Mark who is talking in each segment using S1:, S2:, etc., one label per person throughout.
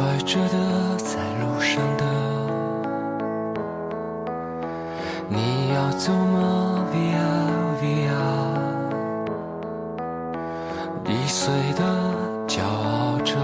S1: 怀着的，在路上的，你要走吗？Via Via，易碎的，骄傲着，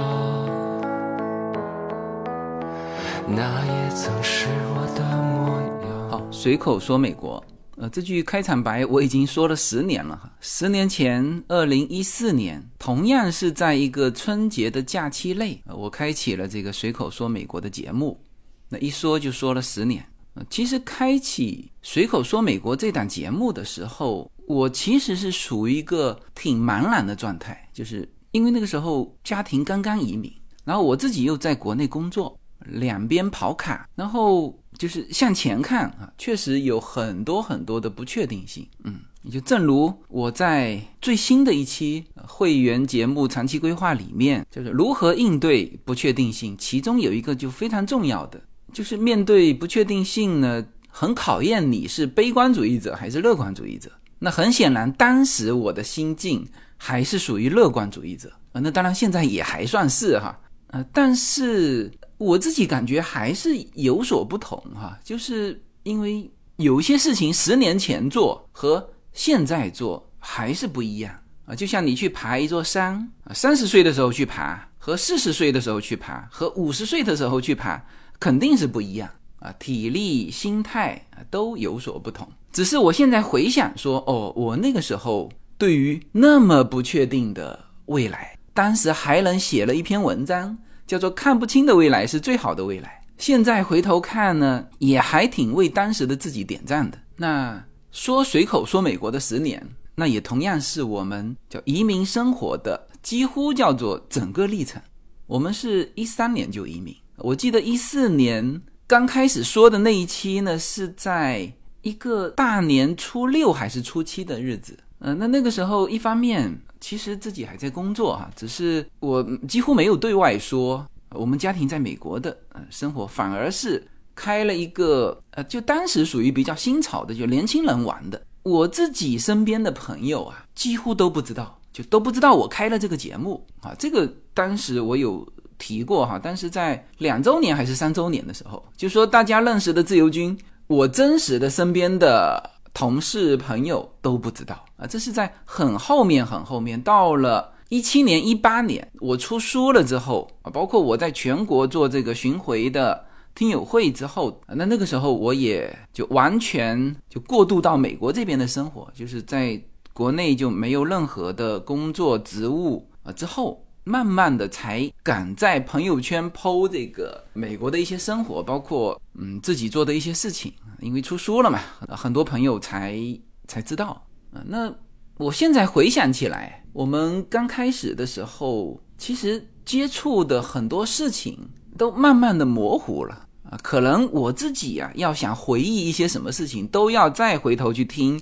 S1: 那也曾是我的模样。
S2: 好，随口说美国。这句开场白我已经说了十年了哈。十年前，二零一四年，同样是在一个春节的假期内，我开启了这个随口说美国的节目。那一说就说了十年。其实开启随口说美国这档节目的时候，我其实是属于一个挺茫然的状态，就是因为那个时候家庭刚刚移民，然后我自己又在国内工作，两边跑卡，然后。就是向前看啊，确实有很多很多的不确定性。嗯，也就正如我在最新的一期会员节目长期规划里面，就是如何应对不确定性，其中有一个就非常重要的，就是面对不确定性呢，很考验你是悲观主义者还是乐观主义者。那很显然，当时我的心境还是属于乐观主义者啊。那当然，现在也还算是哈，呃，但是。我自己感觉还是有所不同哈，就是因为有些事情十年前做和现在做还是不一样啊。就像你去爬一座山啊，三十岁的时候去爬和四十岁的时候去爬和五十岁的时候去爬肯定是不一样啊，体力、心态都有所不同。只是我现在回想说，哦，我那个时候对于那么不确定的未来，当时还能写了一篇文章。叫做看不清的未来是最好的未来。现在回头看呢，也还挺为当时的自己点赞的。那说随口说美国的十年，那也同样是我们叫移民生活的几乎叫做整个历程。我们是一三年就移民，我记得一四年刚开始说的那一期呢，是在一个大年初六还是初七的日子。嗯，那那个时候一方面。其实自己还在工作哈，只是我几乎没有对外说我们家庭在美国的呃生活，反而是开了一个呃，就当时属于比较新潮的，就年轻人玩的。我自己身边的朋友啊，几乎都不知道，就都不知道我开了这个节目啊。这个当时我有提过哈，但是在两周年还是三周年的时候，就说大家认识的自由军，我真实的身边的。同事朋友都不知道啊，这是在很后面很后面，到了一七年、一八年，我出书了之后啊，包括我在全国做这个巡回的听友会之后，那那个时候我也就完全就过渡到美国这边的生活，就是在国内就没有任何的工作职务啊，之后。慢慢的才敢在朋友圈剖这个美国的一些生活，包括嗯自己做的一些事情，因为出书了嘛，很多朋友才才知道啊。那我现在回想起来，我们刚开始的时候，其实接触的很多事情都慢慢的模糊了啊。可能我自己啊，要想回忆一些什么事情，都要再回头去听。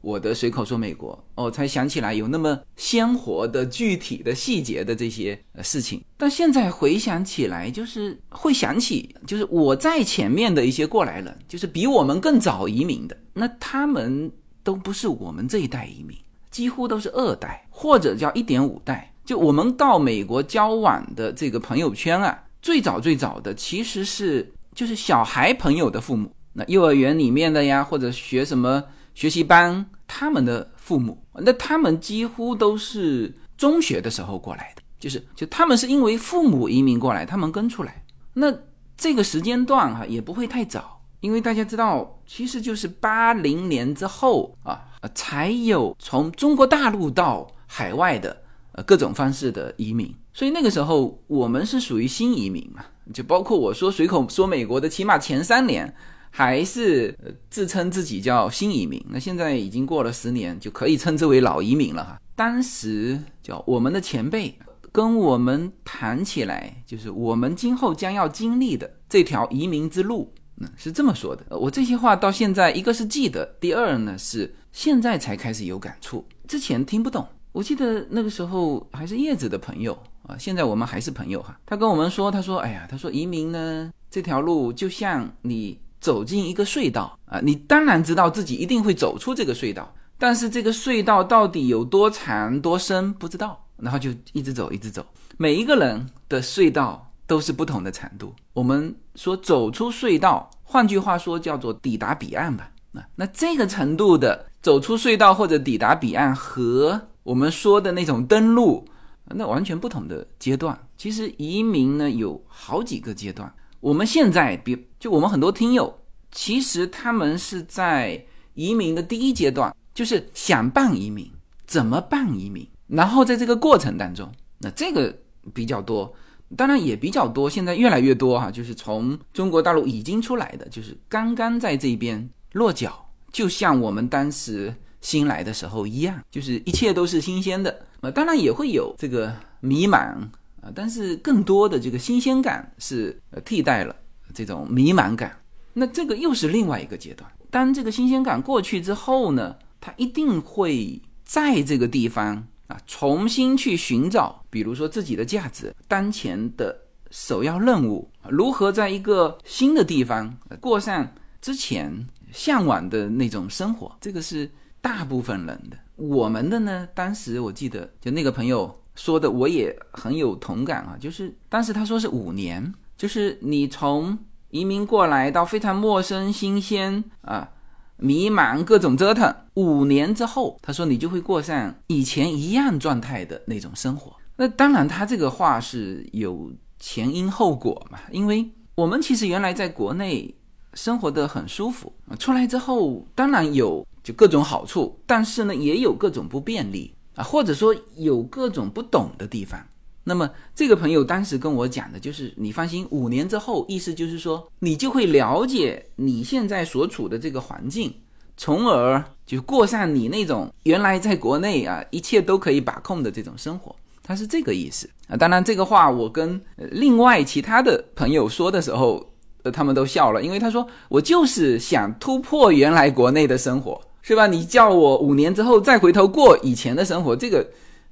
S2: 我的随口说美国，哦，才想起来有那么鲜活的、具体的细节的这些事情。但现在回想起来，就是会想起，就是我在前面的一些过来人，就是比我们更早移民的，那他们都不是我们这一代移民，几乎都是二代或者叫一点五代。就我们到美国交往的这个朋友圈啊，最早最早的其实是就是小孩朋友的父母，那幼儿园里面的呀，或者学什么学习班。他们的父母，那他们几乎都是中学的时候过来的，就是就他们是因为父母移民过来，他们跟出来。那这个时间段哈也不会太早，因为大家知道，其实就是八零年之后啊，才有从中国大陆到海外的呃各种方式的移民。所以那个时候我们是属于新移民嘛，就包括我说随口说美国的，起码前三年。还是自称自己叫新移民，那现在已经过了十年，就可以称之为老移民了哈。当时叫我们的前辈跟我们谈起来，就是我们今后将要经历的这条移民之路，嗯，是这么说的。我这些话到现在，一个是记得，第二呢是现在才开始有感触，之前听不懂。我记得那个时候还是叶子的朋友啊，现在我们还是朋友哈。他跟我们说，他说，哎呀，他说移民呢这条路就像你。走进一个隧道啊，你当然知道自己一定会走出这个隧道，但是这个隧道到底有多长多深不知道，然后就一直走一直走。每一个人的隧道都是不同的长度。我们说走出隧道，换句话说叫做抵达彼岸吧。那那这个程度的走出隧道或者抵达彼岸，和我们说的那种登陆，那完全不同的阶段。其实移民呢有好几个阶段。我们现在比就我们很多听友，其实他们是在移民的第一阶段，就是想办移民，怎么办移民，然后在这个过程当中，那这个比较多。当然也比较多，现在越来越多哈，就是从中国大陆已经出来的，就是刚刚在这边落脚，就像我们当时新来的时候一样，就是一切都是新鲜的。啊，当然也会有这个迷茫啊，但是更多的这个新鲜感是呃替代了这种迷茫感。那这个又是另外一个阶段。当这个新鲜感过去之后呢，他一定会在这个地方。啊，重新去寻找，比如说自己的价值，当前的首要任务，如何在一个新的地方过上之前向往的那种生活，这个是大部分人的。我们的呢，当时我记得就那个朋友说的，我也很有同感啊，就是当时他说是五年，就是你从移民过来到非常陌生、新鲜啊。迷茫，各种折腾，五年之后，他说你就会过上以前一样状态的那种生活。那当然，他这个话是有前因后果嘛，因为我们其实原来在国内生活的很舒服，出来之后当然有就各种好处，但是呢也有各种不便利啊，或者说有各种不懂的地方。那么这个朋友当时跟我讲的就是，你放心，五年之后，意思就是说，你就会了解你现在所处的这个环境，从而就过上你那种原来在国内啊一切都可以把控的这种生活。他是这个意思啊。当然，这个话我跟另外其他的朋友说的时候，呃，他们都笑了，因为他说我就是想突破原来国内的生活，是吧？你叫我五年之后再回头过以前的生活，这个。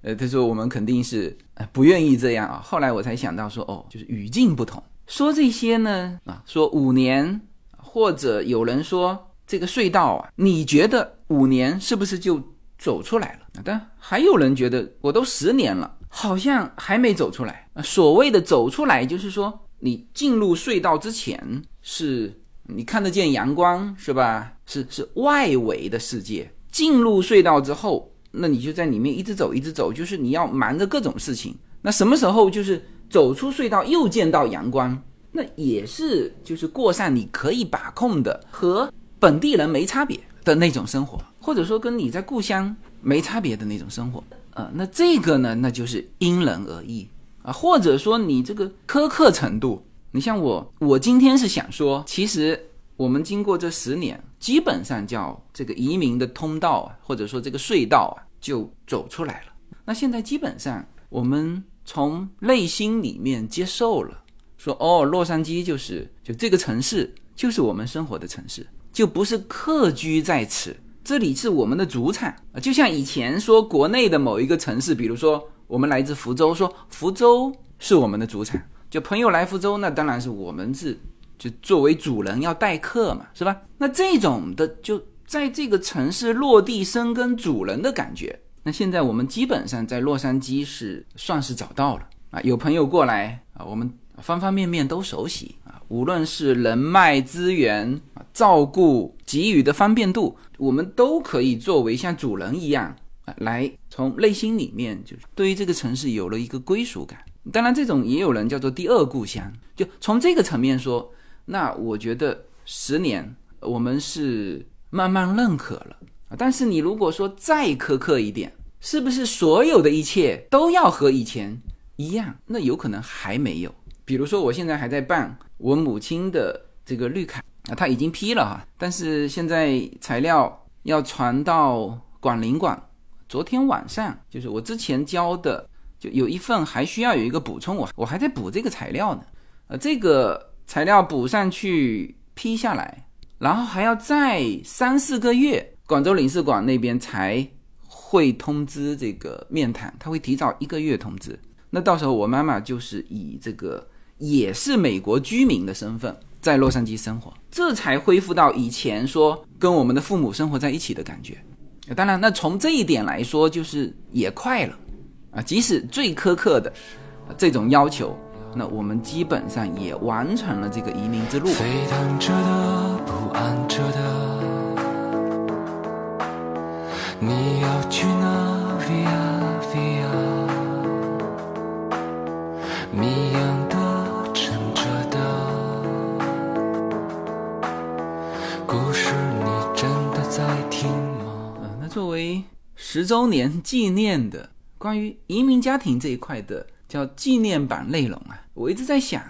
S2: 呃，他说我们肯定是不愿意这样啊。后来我才想到说，哦，就是语境不同。说这些呢，啊，说五年，或者有人说这个隧道啊，你觉得五年是不是就走出来了？但还有人觉得我都十年了，好像还没走出来。所谓的走出来，就是说你进入隧道之前是你看得见阳光，是吧？是是外围的世界。进入隧道之后。那你就在里面一直走，一直走，就是你要瞒着各种事情。那什么时候就是走出隧道又见到阳光，那也是就是过上你可以把控的和本地人没差别的那种生活，或者说跟你在故乡没差别的那种生活。呃，那这个呢，那就是因人而异啊，或者说你这个苛刻程度，你像我，我今天是想说，其实。我们经过这十年，基本上叫这个移民的通道啊，或者说这个隧道啊，就走出来了。那现在基本上，我们从内心里面接受了，说哦，洛杉矶就是就这个城市，就是我们生活的城市，就不是客居在此，这里是我们的主场啊。就像以前说国内的某一个城市，比如说我们来自福州，说福州是我们的主场，就朋友来福州，那当然是我们是。就作为主人要待客嘛，是吧？那这种的就在这个城市落地生根主人的感觉，那现在我们基本上在洛杉矶是算是找到了啊。有朋友过来啊，我们方方面面都熟悉啊，无论是人脉资源啊、照顾给予的方便度，我们都可以作为像主人一样啊，来从内心里面就是对于这个城市有了一个归属感。当然，这种也有人叫做第二故乡，就从这个层面说。那我觉得十年我们是慢慢认可了，但是你如果说再苛刻一点，是不是所有的一切都要和以前一样？那有可能还没有。比如说我现在还在办我母亲的这个绿卡啊，他已经批了哈，但是现在材料要传到广领馆，昨天晚上就是我之前交的，就有一份还需要有一个补充，我我还在补这个材料呢，呃，这个。材料补上去批下来，然后还要再三四个月，广州领事馆那边才会通知这个面谈，他会提早一个月通知。那到时候我妈妈就是以这个也是美国居民的身份在洛杉矶生活，这才恢复到以前说跟我们的父母生活在一起的感觉。当然，那从这一点来说，就是也快了啊。即使最苛刻的这种要求。那我们基本上也完成了这个移民之路。
S1: 沸腾着的，不安着的，你要去哪？Via Via，谜样的，沉着的，故事你真的在听吗？
S2: 嗯，那作为十周年纪念的关于移民家庭这一块的叫纪念版内容啊，我一直在想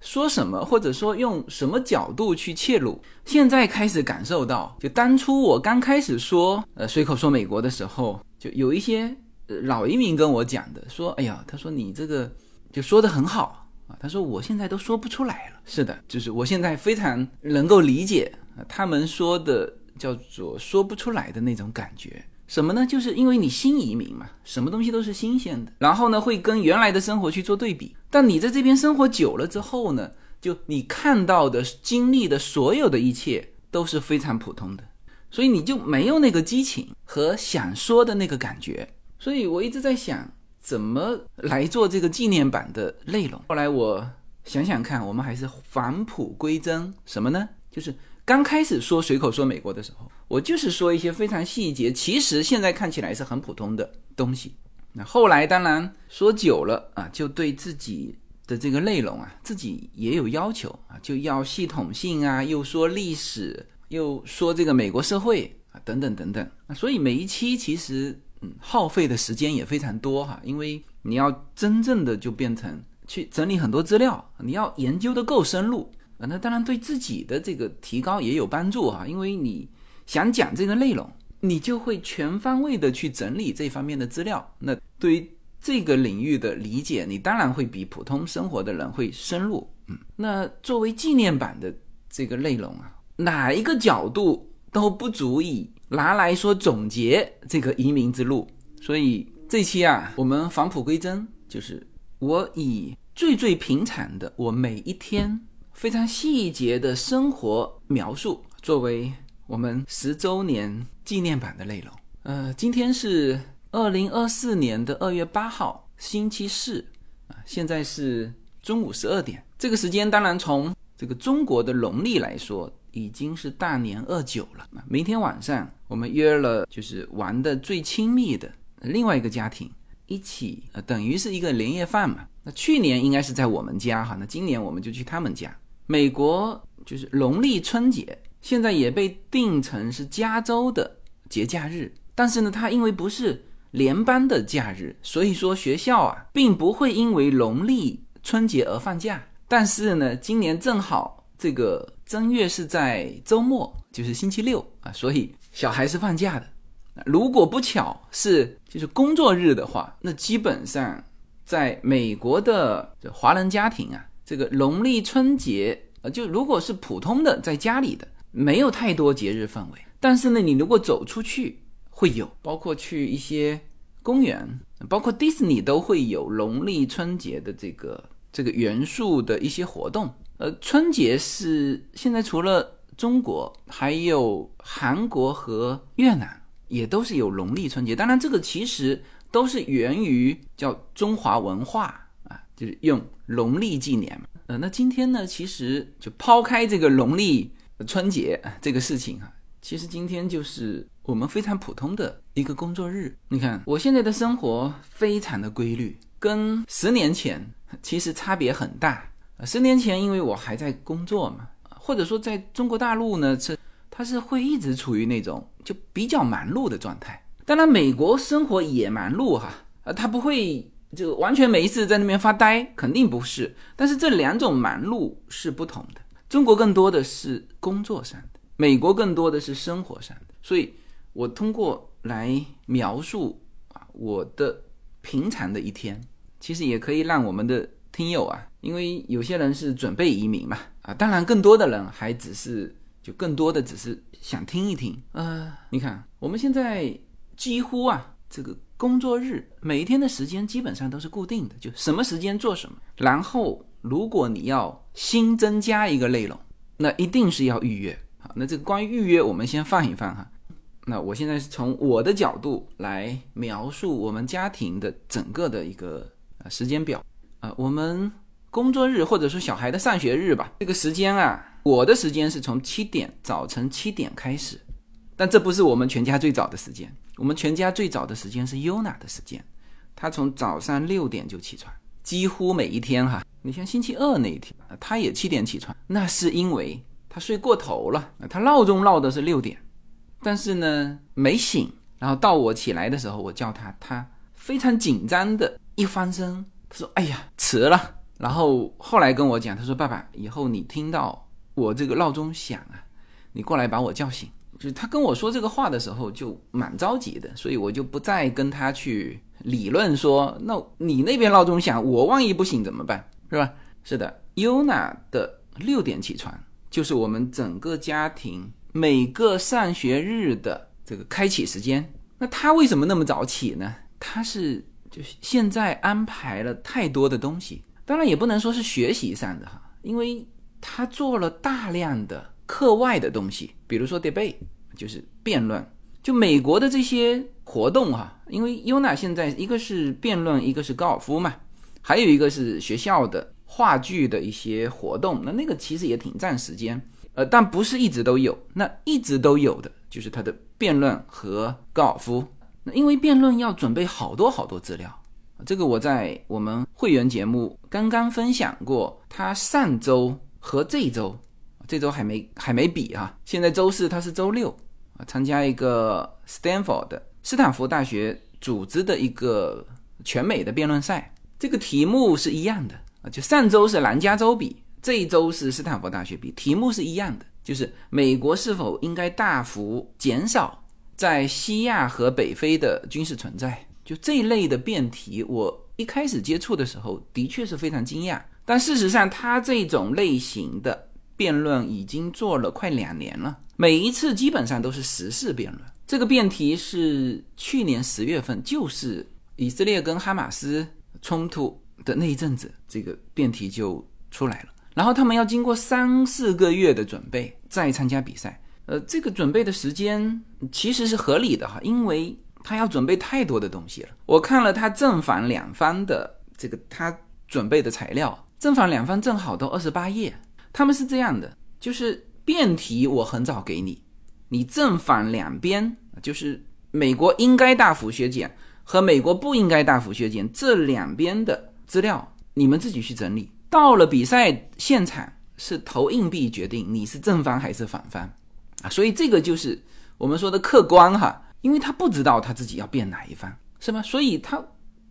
S2: 说什么，或者说用什么角度去切入。现在开始感受到，就当初我刚开始说呃随口说美国的时候，就有一些老移民跟我讲的，说哎呀，他说你这个就说的很好啊，他说我现在都说不出来了。是的，就是我现在非常能够理解他们说的叫做说不出来的那种感觉。什么呢？就是因为你新移民嘛，什么东西都是新鲜的，然后呢，会跟原来的生活去做对比。但你在这边生活久了之后呢，就你看到的、经历的所有的一切都是非常普通的，所以你就没有那个激情和想说的那个感觉。所以我一直在想，怎么来做这个纪念版的内容。后来我想想看，我们还是返璞归真，什么呢？就是刚开始说随口说美国的时候，我就是说一些非常细节，其实现在看起来是很普通的东西。那后来当然说久了啊，就对自己的这个内容啊，自己也有要求啊，就要系统性啊，又说历史，又说这个美国社会啊，等等等等。所以每一期其实嗯耗费的时间也非常多哈，因为你要真正的就变成去整理很多资料，你要研究的够深入。那当然对自己的这个提高也有帮助哈，因为你想讲这个内容，你就会全方位的去整理这方面的资料。那对于这个领域的理解，你当然会比普通生活的人会深入。嗯，那作为纪念版的这个内容啊，哪一个角度都不足以拿来说总结这个移民之路。所以这期啊，我们返璞归真，就是我以最最平常的我每一天。非常细节的生活描述，作为我们十周年纪念版的内容。呃，今天是二零二四年的二月八号，星期四啊，现在是中午十二点。这个时间当然从这个中国的农历来说，已经是大年二九了。明天晚上我们约了，就是玩的最亲密的另外一个家庭一起，呃，等于是一个年夜饭嘛。那去年应该是在我们家哈，那今年我们就去他们家。美国就是农历春节，现在也被定成是加州的节假日。但是呢，它因为不是联邦的假日，所以说学校啊，并不会因为农历春节而放假。但是呢，今年正好这个正月是在周末，就是星期六啊，所以小孩是放假的。如果不巧是就是工作日的话，那基本上在美国的华人家庭啊。这个农历春节，呃，就如果是普通的在家里的，没有太多节日氛围。但是呢，你如果走出去，会有，包括去一些公园，包括迪士尼都会有农历春节的这个这个元素的一些活动。呃，春节是现在除了中国，还有韩国和越南也都是有农历春节。当然，这个其实都是源于叫中华文化。就是用农历纪年嘛，呃，那今天呢，其实就抛开这个农历春节这个事情啊，其实今天就是我们非常普通的一个工作日。你看，我现在的生活非常的规律，跟十年前其实差别很大。十年前因为我还在工作嘛，或者说在中国大陆呢，是它是会一直处于那种就比较忙碌的状态。当然，美国生活也忙碌哈，呃，它不会。就完全没事在那边发呆，肯定不是。但是这两种忙碌是不同的。中国更多的是工作上的，美国更多的是生活上的。所以，我通过来描述啊我的平常的一天，其实也可以让我们的听友啊，因为有些人是准备移民嘛啊，当然更多的人还只是就更多的只是想听一听。呃，你看我们现在几乎啊这个。工作日每一天的时间基本上都是固定的，就什么时间做什么。然后，如果你要新增加一个内容，那一定是要预约。好，那这个关于预约，我们先放一放哈。那我现在是从我的角度来描述我们家庭的整个的一个呃时间表啊。我们工作日或者说小孩的上学日吧，这个时间啊，我的时间是从七点早晨七点开始，但这不是我们全家最早的时间，我们全家最早的时间是 Yuna 的时间，他从早上六点就起床，几乎每一天哈，你像星期二那一天，他也七点起床，那是因为他睡过头了，他闹钟闹的是六点，但是呢没醒，然后到我起来的时候，我叫他，他非常紧张的一翻身，他说：“哎呀，迟了。”然后后来跟我讲，他说：“爸爸，以后你听到我这个闹钟响啊，你过来把我叫醒。”就是他跟我说这个话的时候就蛮着急的，所以我就不再跟他去理论说，那你那边闹钟响，我万一不醒怎么办？是吧？是的，Yuna 的六点起床就是我们整个家庭每个上学日的这个开启时间。那他为什么那么早起呢？他是就是现在安排了太多的东西。当然也不能说是学习上的哈，因为他做了大量的课外的东西，比如说 debate，就是辩论，就美国的这些活动哈。因为 UNA 现在一个是辩论，一个是高尔夫嘛，还有一个是学校的话剧的一些活动，那那个其实也挺占时间，呃，但不是一直都有。那一直都有的就是他的辩论和高尔夫。那因为辩论要准备好多好多资料。这个我在我们会员节目刚刚分享过，他上周和这周，这周还没还没比啊。现在周四他是周六啊，参加一个 Stanford 斯坦福大学组织的一个全美的辩论赛，这个题目是一样的啊，就上周是南加州比，这一周是斯坦福大学比，题目是一样的，就是美国是否应该大幅减少在西亚和北非的军事存在。就这一类的辩题，我一开始接触的时候，的确是非常惊讶。但事实上，他这种类型的辩论已经做了快两年了，每一次基本上都是时事辩论。这个辩题是去年十月份，就是以色列跟哈马斯冲突的那一阵子，这个辩题就出来了。然后他们要经过三四个月的准备再参加比赛。呃，这个准备的时间其实是合理的哈，因为。他要准备太多的东西了。我看了他正反两方的这个他准备的材料，正反两方正好都二十八页。他们是这样的，就是辩题我很早给你，你正反两边，就是美国应该大幅削减和美国不应该大幅削减这两边的资料，你们自己去整理。到了比赛现场是投硬币决定你是正方还是反方啊，所以这个就是我们说的客观哈。因为他不知道他自己要变哪一方，是吧？所以他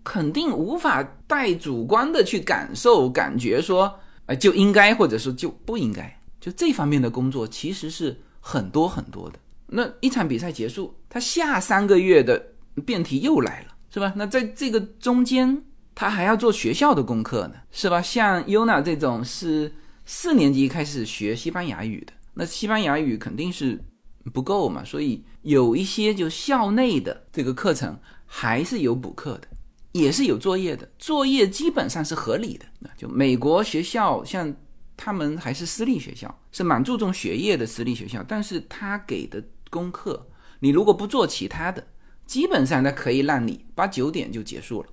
S2: 肯定无法带主观的去感受、感觉说，呃，就应该或者说就不应该。就这方面的工作其实是很多很多的。那一场比赛结束，他下三个月的辩题又来了，是吧？那在这个中间，他还要做学校的功课呢，是吧？像 Yuna 这种是四年级开始学西班牙语的，那西班牙语肯定是。不够嘛，所以有一些就校内的这个课程还是有补课的，也是有作业的，作业基本上是合理的。就美国学校，像他们还是私立学校，是蛮注重学业的私立学校，但是他给的功课，你如果不做其他的，基本上他可以让你八九点就结束了。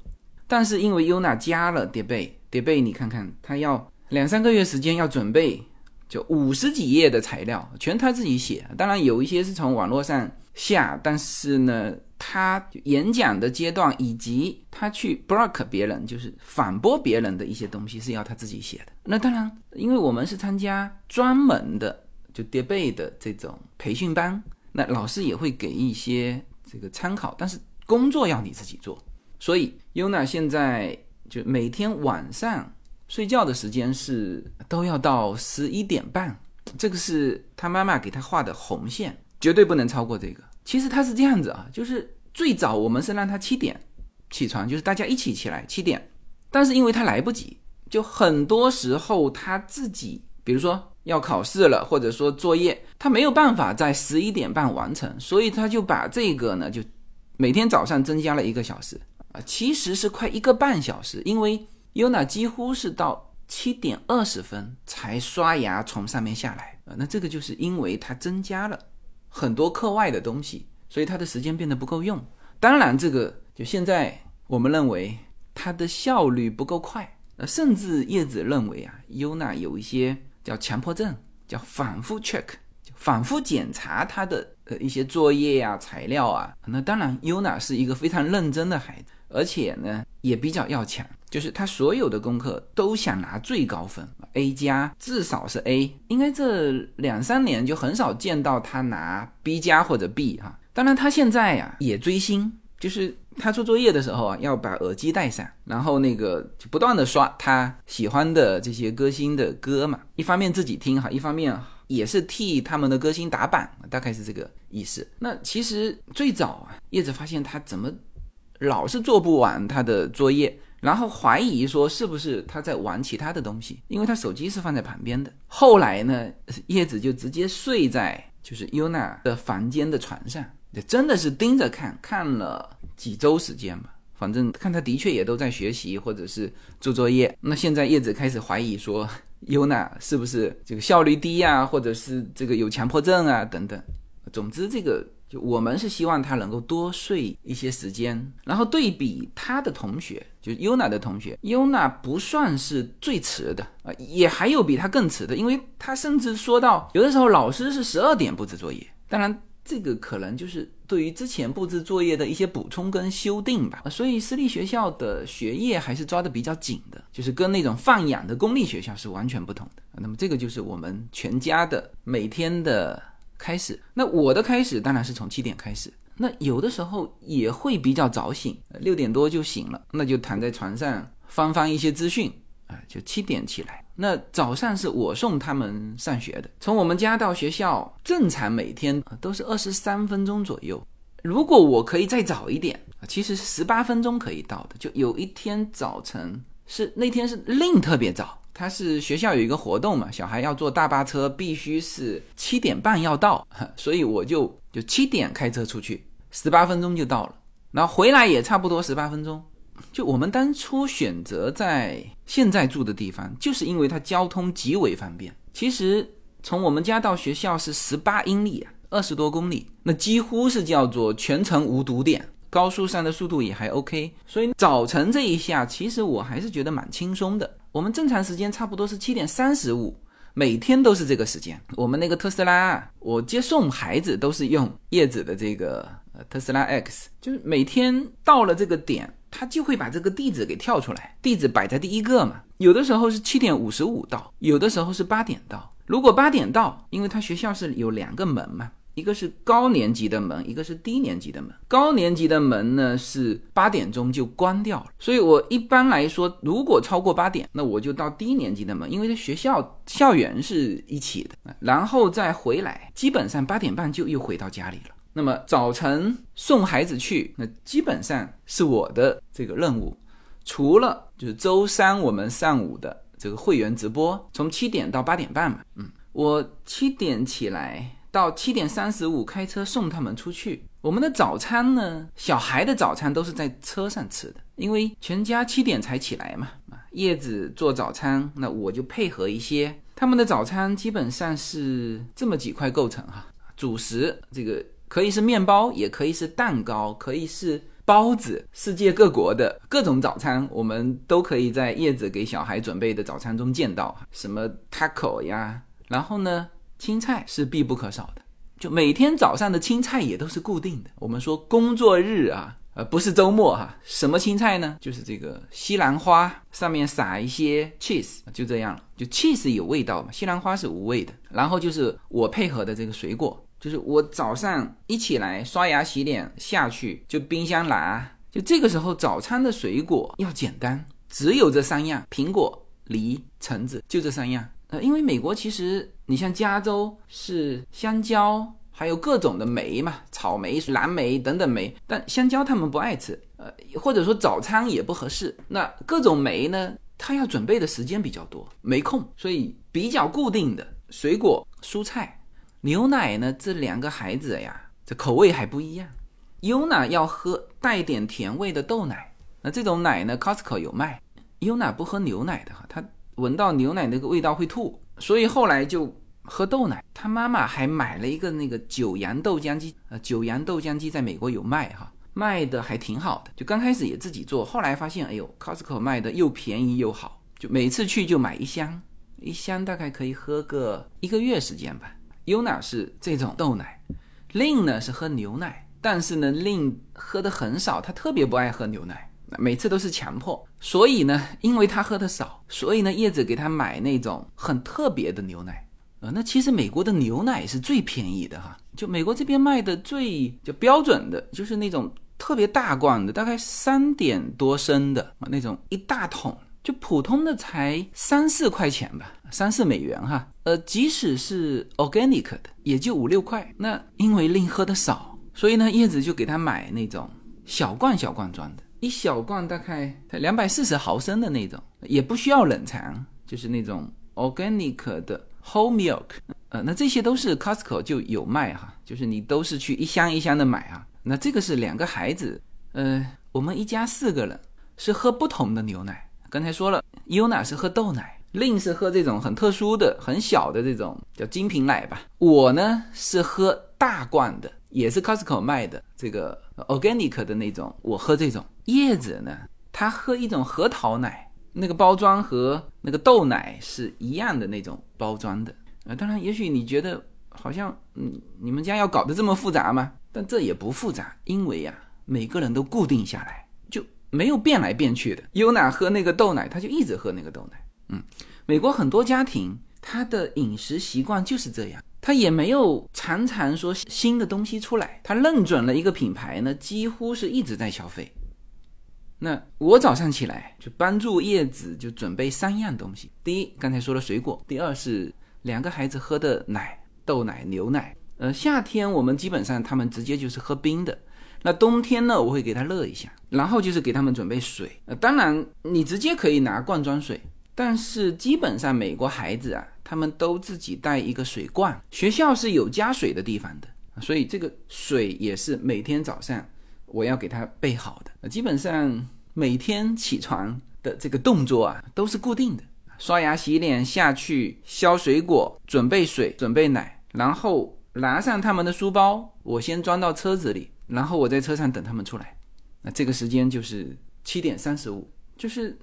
S2: 但是因为 UNA 加了 debate，debate 你看看，他要两三个月时间要准备。就五十几页的材料，全他自己写。当然有一些是从网络上下，但是呢，他演讲的阶段以及他去 block 别人，就是反驳别人的一些东西，是要他自己写的。那当然，因为我们是参加专门的就 debate 的这种培训班，那老师也会给一些这个参考，但是工作要你自己做。所以 Yuna 现在就每天晚上。睡觉的时间是都要到十一点半，这个是他妈妈给他画的红线，绝对不能超过这个。其实他是这样子啊，就是最早我们是让他七点起床，就是大家一起起来七点，但是因为他来不及，就很多时候他自己，比如说要考试了，或者说作业，他没有办法在十一点半完成，所以他就把这个呢，就每天早上增加了一个小时啊，其实是快一个半小时，因为。Yuna 几乎是到七点二十分才刷牙从上面下来啊，那这个就是因为他增加了很多课外的东西，所以他的时间变得不够用。当然，这个就现在我们认为他的效率不够快，呃，甚至叶子认为啊，优娜有一些叫强迫症，叫反复 check，反复检查他的呃一些作业呀、材料啊。那当然，优娜是一个非常认真的孩子，而且呢也比较要强，就是他所有的功课都想拿最高分，A 加至少是 A。应该这两三年就很少见到他拿 B 加或者 B 哈。当然，他现在呀也追星，就是他做作业的时候啊，要把耳机戴上，然后那个就不断的刷他喜欢的这些歌星的歌嘛。一方面自己听哈，一方面也是替他们的歌星打榜，大概是这个意思。那其实最早啊，叶子发现他怎么老是做不完他的作业，然后怀疑说是不是他在玩其他的东西，因为他手机是放在旁边的。后来呢，叶子就直接睡在就是优娜的房间的床上。就真的是盯着看，看了几周时间吧。反正看他的确也都在学习或者是做作业。那现在叶子开始怀疑说，优娜是不是这个效率低呀，或者是这个有强迫症啊等等。总之，这个就我们是希望他能够多睡一些时间。然后对比他的同学，就优娜的同学，优娜不算是最迟的啊，也还有比他更迟的，因为他甚至说到有的时候老师是十二点布置作业，当然。这个可能就是对于之前布置作业的一些补充跟修订吧，所以私立学校的学业还是抓的比较紧的，就是跟那种放养的公立学校是完全不同的。那么这个就是我们全家的每天的开始。那我的开始当然是从七点开始，那有的时候也会比较早醒，六点多就醒了，那就躺在床上翻翻一些资讯啊，就七点起来。那早上是我送他们上学的，从我们家到学校，正常每天都是二十三分钟左右。如果我可以再早一点，其实十八分钟可以到的。就有一天早晨是那天是令特别早，他是学校有一个活动嘛，小孩要坐大巴车，必须是七点半要到，所以我就就七点开车出去，十八分钟就到了，然后回来也差不多十八分钟。就我们当初选择在现在住的地方，就是因为它交通极为方便。其实从我们家到学校是十八英里啊，二十多公里，那几乎是叫做全程无堵点，高速上的速度也还 OK。所以早晨这一下，其实我还是觉得蛮轻松的。我们正常时间差不多是七点三十五，每天都是这个时间。我们那个特斯拉，我接送孩子都是用叶子的这个呃特斯拉 X，就是每天到了这个点。他就会把这个地址给跳出来，地址摆在第一个嘛。有的时候是七点五十五到，有的时候是八点到。如果八点到，因为他学校是有两个门嘛，一个是高年级的门，一个是低年级的门。高年级的门呢是八点钟就关掉了，所以我一般来说，如果超过八点，那我就到低年级的门，因为学校校园是一起的，然后再回来，基本上八点半就又回到家里了。那么早晨送孩子去，那基本上是我的这个任务。除了就是周三我们上午的这个会员直播，从七点到八点半嘛，嗯，我七点起来到七点三十五开车送他们出去。我们的早餐呢，小孩的早餐都是在车上吃的，因为全家七点才起来嘛。啊，叶子做早餐，那我就配合一些。他们的早餐基本上是这么几块构成哈，主食这个。可以是面包，也可以是蛋糕，可以是包子。世界各国的各种早餐，我们都可以在叶子给小孩准备的早餐中见到。什么 taco 呀，然后呢，青菜是必不可少的。就每天早上的青菜也都是固定的。我们说工作日啊，呃，不是周末哈。什么青菜呢？就是这个西兰花，上面撒一些 cheese，就这样了。就 cheese 有味道嘛，西兰花是无味的。然后就是我配合的这个水果。就是我早上一起来刷牙洗脸下去就冰箱拿，就这个时候早餐的水果要简单，只有这三样：苹果、梨、橙子，就这三样。呃，因为美国其实你像加州是香蕉，还有各种的莓嘛，草莓、蓝莓等等莓，但香蕉他们不爱吃，呃，或者说早餐也不合适。那各种莓呢，它要准备的时间比较多，没空，所以比较固定的水果、蔬菜。牛奶呢？这两个孩子呀，这口味还不一样。优娜要喝带点甜味的豆奶，那这种奶呢，Costco 有卖。优娜不喝牛奶的哈，她闻到牛奶那个味道会吐，所以后来就喝豆奶。他妈妈还买了一个那个九阳豆浆机，呃，九阳豆浆机在美国有卖哈，卖的还挺好的。就刚开始也自己做，后来发现，哎呦，Costco 卖的又便宜又好。就每次去就买一箱，一箱大概可以喝个一个月时间吧。Yuna 是这种豆奶，Lin 呢是喝牛奶，但是呢 Lin 喝的很少，他特别不爱喝牛奶，每次都是强迫。所以呢，因为他喝的少，所以呢叶子给他买那种很特别的牛奶。呃，那其实美国的牛奶是最便宜的哈，就美国这边卖的最就标准的，就是那种特别大罐的，大概三点多升的那种一大桶。就普通的才三四块钱吧，三四美元哈。呃，即使是 organic 的，也就五六块。那因为令喝的少，所以呢，叶子就给他买那种小罐小罐装的，一小罐大概两百四十毫升的那种，也不需要冷藏，就是那种 organic 的 whole milk。呃，那这些都是 Costco 就有卖哈，就是你都是去一箱一箱的买啊。那这个是两个孩子，呃，我们一家四个人是喝不同的牛奶。刚才说了，Una 是喝豆奶，Lin 是喝这种很特殊的、很小的这种叫精品奶吧。我呢是喝大罐的，也是 Costco 卖的这个 organic 的那种。我喝这种。叶子呢，他喝一种核桃奶，那个包装和那个豆奶是一样的那种包装的。呃，当然，也许你觉得好像嗯，你们家要搞得这么复杂吗？但这也不复杂，因为呀，每个人都固定下来。就没有变来变去的。优娜喝那个豆奶，他就一直喝那个豆奶。嗯，美国很多家庭他的饮食习惯就是这样，他也没有常常说新的东西出来。他认准了一个品牌呢，几乎是一直在消费。那我早上起来就帮助叶子就准备三样东西：第一，刚才说了水果；第二是两个孩子喝的奶，豆奶、牛奶。呃，夏天我们基本上他们直接就是喝冰的。那冬天呢，我会给他热一下，然后就是给他们准备水。呃，当然你直接可以拿罐装水，但是基本上美国孩子啊，他们都自己带一个水罐。学校是有加水的地方的，所以这个水也是每天早上我要给他备好的。基本上每天起床的这个动作啊，都是固定的：刷牙、洗脸、下去削水果、准备水、准备奶，然后拿上他们的书包，我先装到车子里。然后我在车上等他们出来，那这个时间就是七点三十五，就是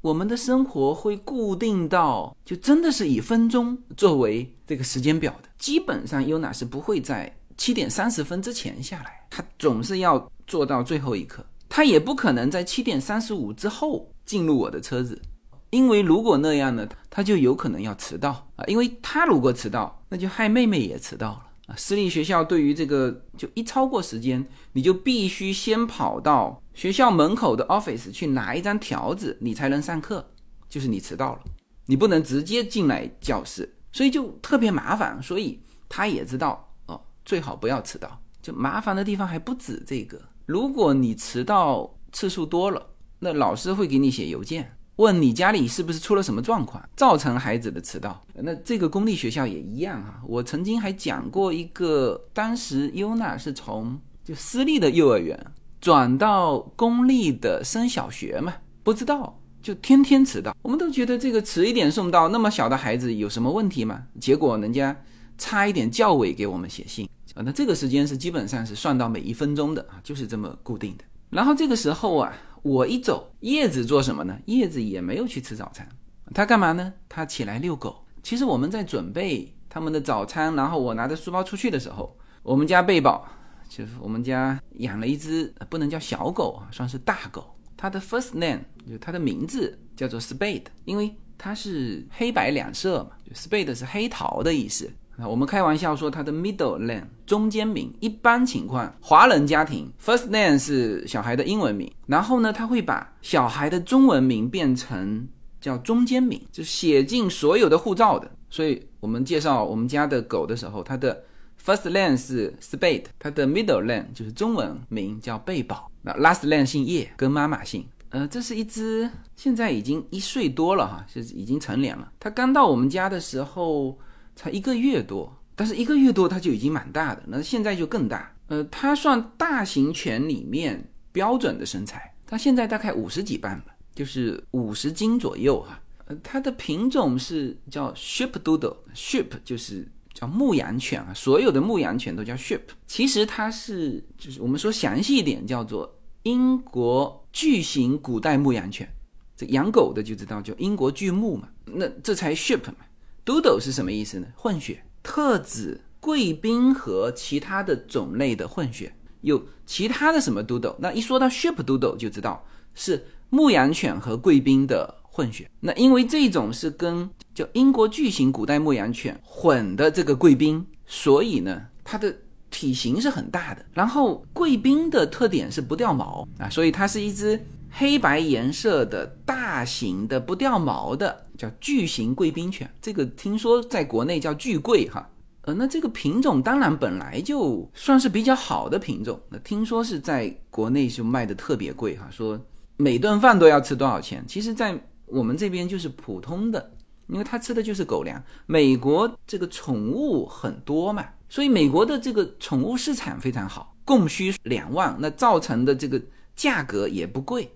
S2: 我们的生活会固定到，就真的是以分钟作为这个时间表的。基本上优娜是不会在七点三十分之前下来，他总是要做到最后一刻，他也不可能在七点三十五之后进入我的车子，因为如果那样呢，他就有可能要迟到啊，因为他如果迟到，那就害妹妹也迟到了。私立学校对于这个，就一超过时间，你就必须先跑到学校门口的 office 去拿一张条子，你才能上课。就是你迟到了，你不能直接进来教室，所以就特别麻烦。所以他也知道哦，最好不要迟到。就麻烦的地方还不止这个，如果你迟到次数多了，那老师会给你写邮件。问你家里是不是出了什么状况，造成孩子的迟到？那这个公立学校也一样啊。我曾经还讲过一个，当时优娜是从就私立的幼儿园转到公立的升小学嘛，不知道就天天迟到。我们都觉得这个迟一点送到那么小的孩子有什么问题吗？结果人家差一点教委给我们写信啊。那这个时间是基本上是算到每一分钟的啊，就是这么固定的。然后这个时候啊。我一走，叶子做什么呢？叶子也没有去吃早餐，他干嘛呢？他起来遛狗。其实我们在准备他们的早餐，然后我拿着书包出去的时候，我们家贝宝，就是我们家养了一只不能叫小狗啊，算是大狗。它的 first name 就它的名字叫做 Spade，因为它是黑白两色嘛，就 Spade 是黑桃的意思。我们开玩笑说他的 middle name 中间名，一般情况华人家庭 first name 是小孩的英文名，然后呢他会把小孩的中文名变成叫中间名，就写进所有的护照的。所以我们介绍我们家的狗的时候，它的 first name 是 Spade，它的 middle name 就是中文名叫贝宝，那 last name 姓叶，跟妈妈姓。呃，这是一只现在已经一岁多了哈，是已经成年了。它刚到我们家的时候。才一个月多，但是一个月多它就已经蛮大的，那现在就更大。呃，它算大型犬里面标准的身材，它现在大概五十几磅吧，就是五十斤左右哈。呃，它的品种是叫 Sheep Doodle，Sheep 就是叫牧羊犬啊，所有的牧羊犬都叫 Sheep。其实它是就是我们说详细一点叫做英国巨型古代牧羊犬。这养狗的就知道，叫英国巨牧嘛。那这才 ship 嘛。Doodle 是什么意思呢？混血，特指贵宾和其他的种类的混血。有其他的什么 Doodle？那一说到 ship Doodle 就知道是牧羊犬和贵宾的混血。那因为这种是跟叫英国巨型古代牧羊犬混的这个贵宾，所以呢，它的体型是很大的。然后贵宾的特点是不掉毛啊，所以它是一只黑白颜色的大型的不掉毛的叫巨型贵宾犬。这个听说在国内叫巨贵哈。呃，那这个品种当然本来就算是比较好的品种。那听说是在国内就卖的特别贵哈，说每顿饭都要吃多少钱？其实，在我们这边就是普通的，因为他吃的就是狗粮。美国这个宠物很多嘛，所以美国的这个宠物市场非常好，供需两万，那造成的这个价格也不贵。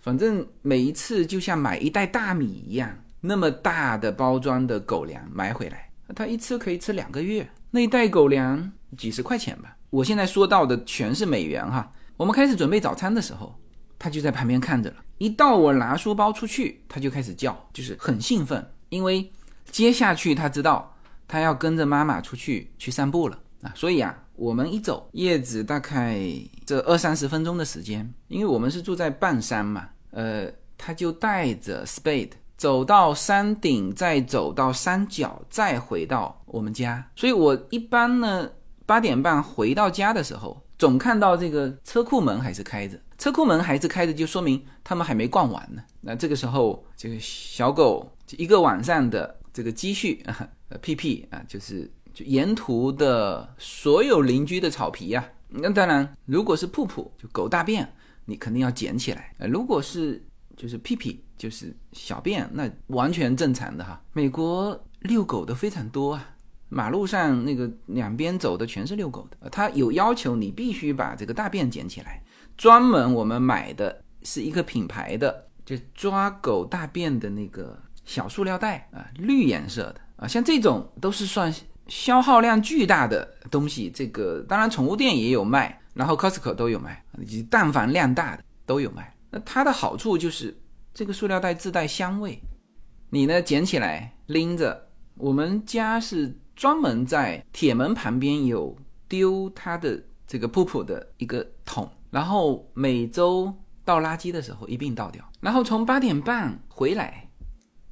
S2: 反正每一次就像买一袋大米一样，那么大的包装的狗粮买回来。他一吃可以吃两个月，那一袋狗粮几十块钱吧。我现在说到的全是美元哈。我们开始准备早餐的时候，他就在旁边看着了。一到我拿书包出去，他就开始叫，就是很兴奋，因为接下去他知道他要跟着妈妈出去去散步了啊。所以啊，我们一走，叶子大概这二三十分钟的时间，因为我们是住在半山嘛，呃，他就带着 Spade。走到山顶，再走到山脚，再回到我们家。所以我一般呢，八点半回到家的时候，总看到这个车库门还是开着。车库门还是开着，就说明他们还没逛完呢。那这个时候，这个小狗一个晚上的这个积蓄啊，呃，屁屁啊，就是就沿途的所有邻居的草皮呀。那当然，如果是瀑布，就狗大便，你肯定要捡起来。呃，如果是就是屁屁。就是小便，那完全正常的哈。美国遛狗的非常多啊，马路上那个两边走的全是遛狗的。他有要求你必须把这个大便捡起来，专门我们买的是一个品牌的，就抓狗大便的那个小塑料袋啊，绿颜色的啊，像这种都是算消耗量巨大的东西。这个当然宠物店也有卖，然后 Costco 都有卖，以及但凡量大的都有卖。那它的好处就是。这个塑料袋自带香味，你呢捡起来拎着。我们家是专门在铁门旁边有丢它的这个噗噗的一个桶，然后每周倒垃圾的时候一并倒掉。然后从八点半回来，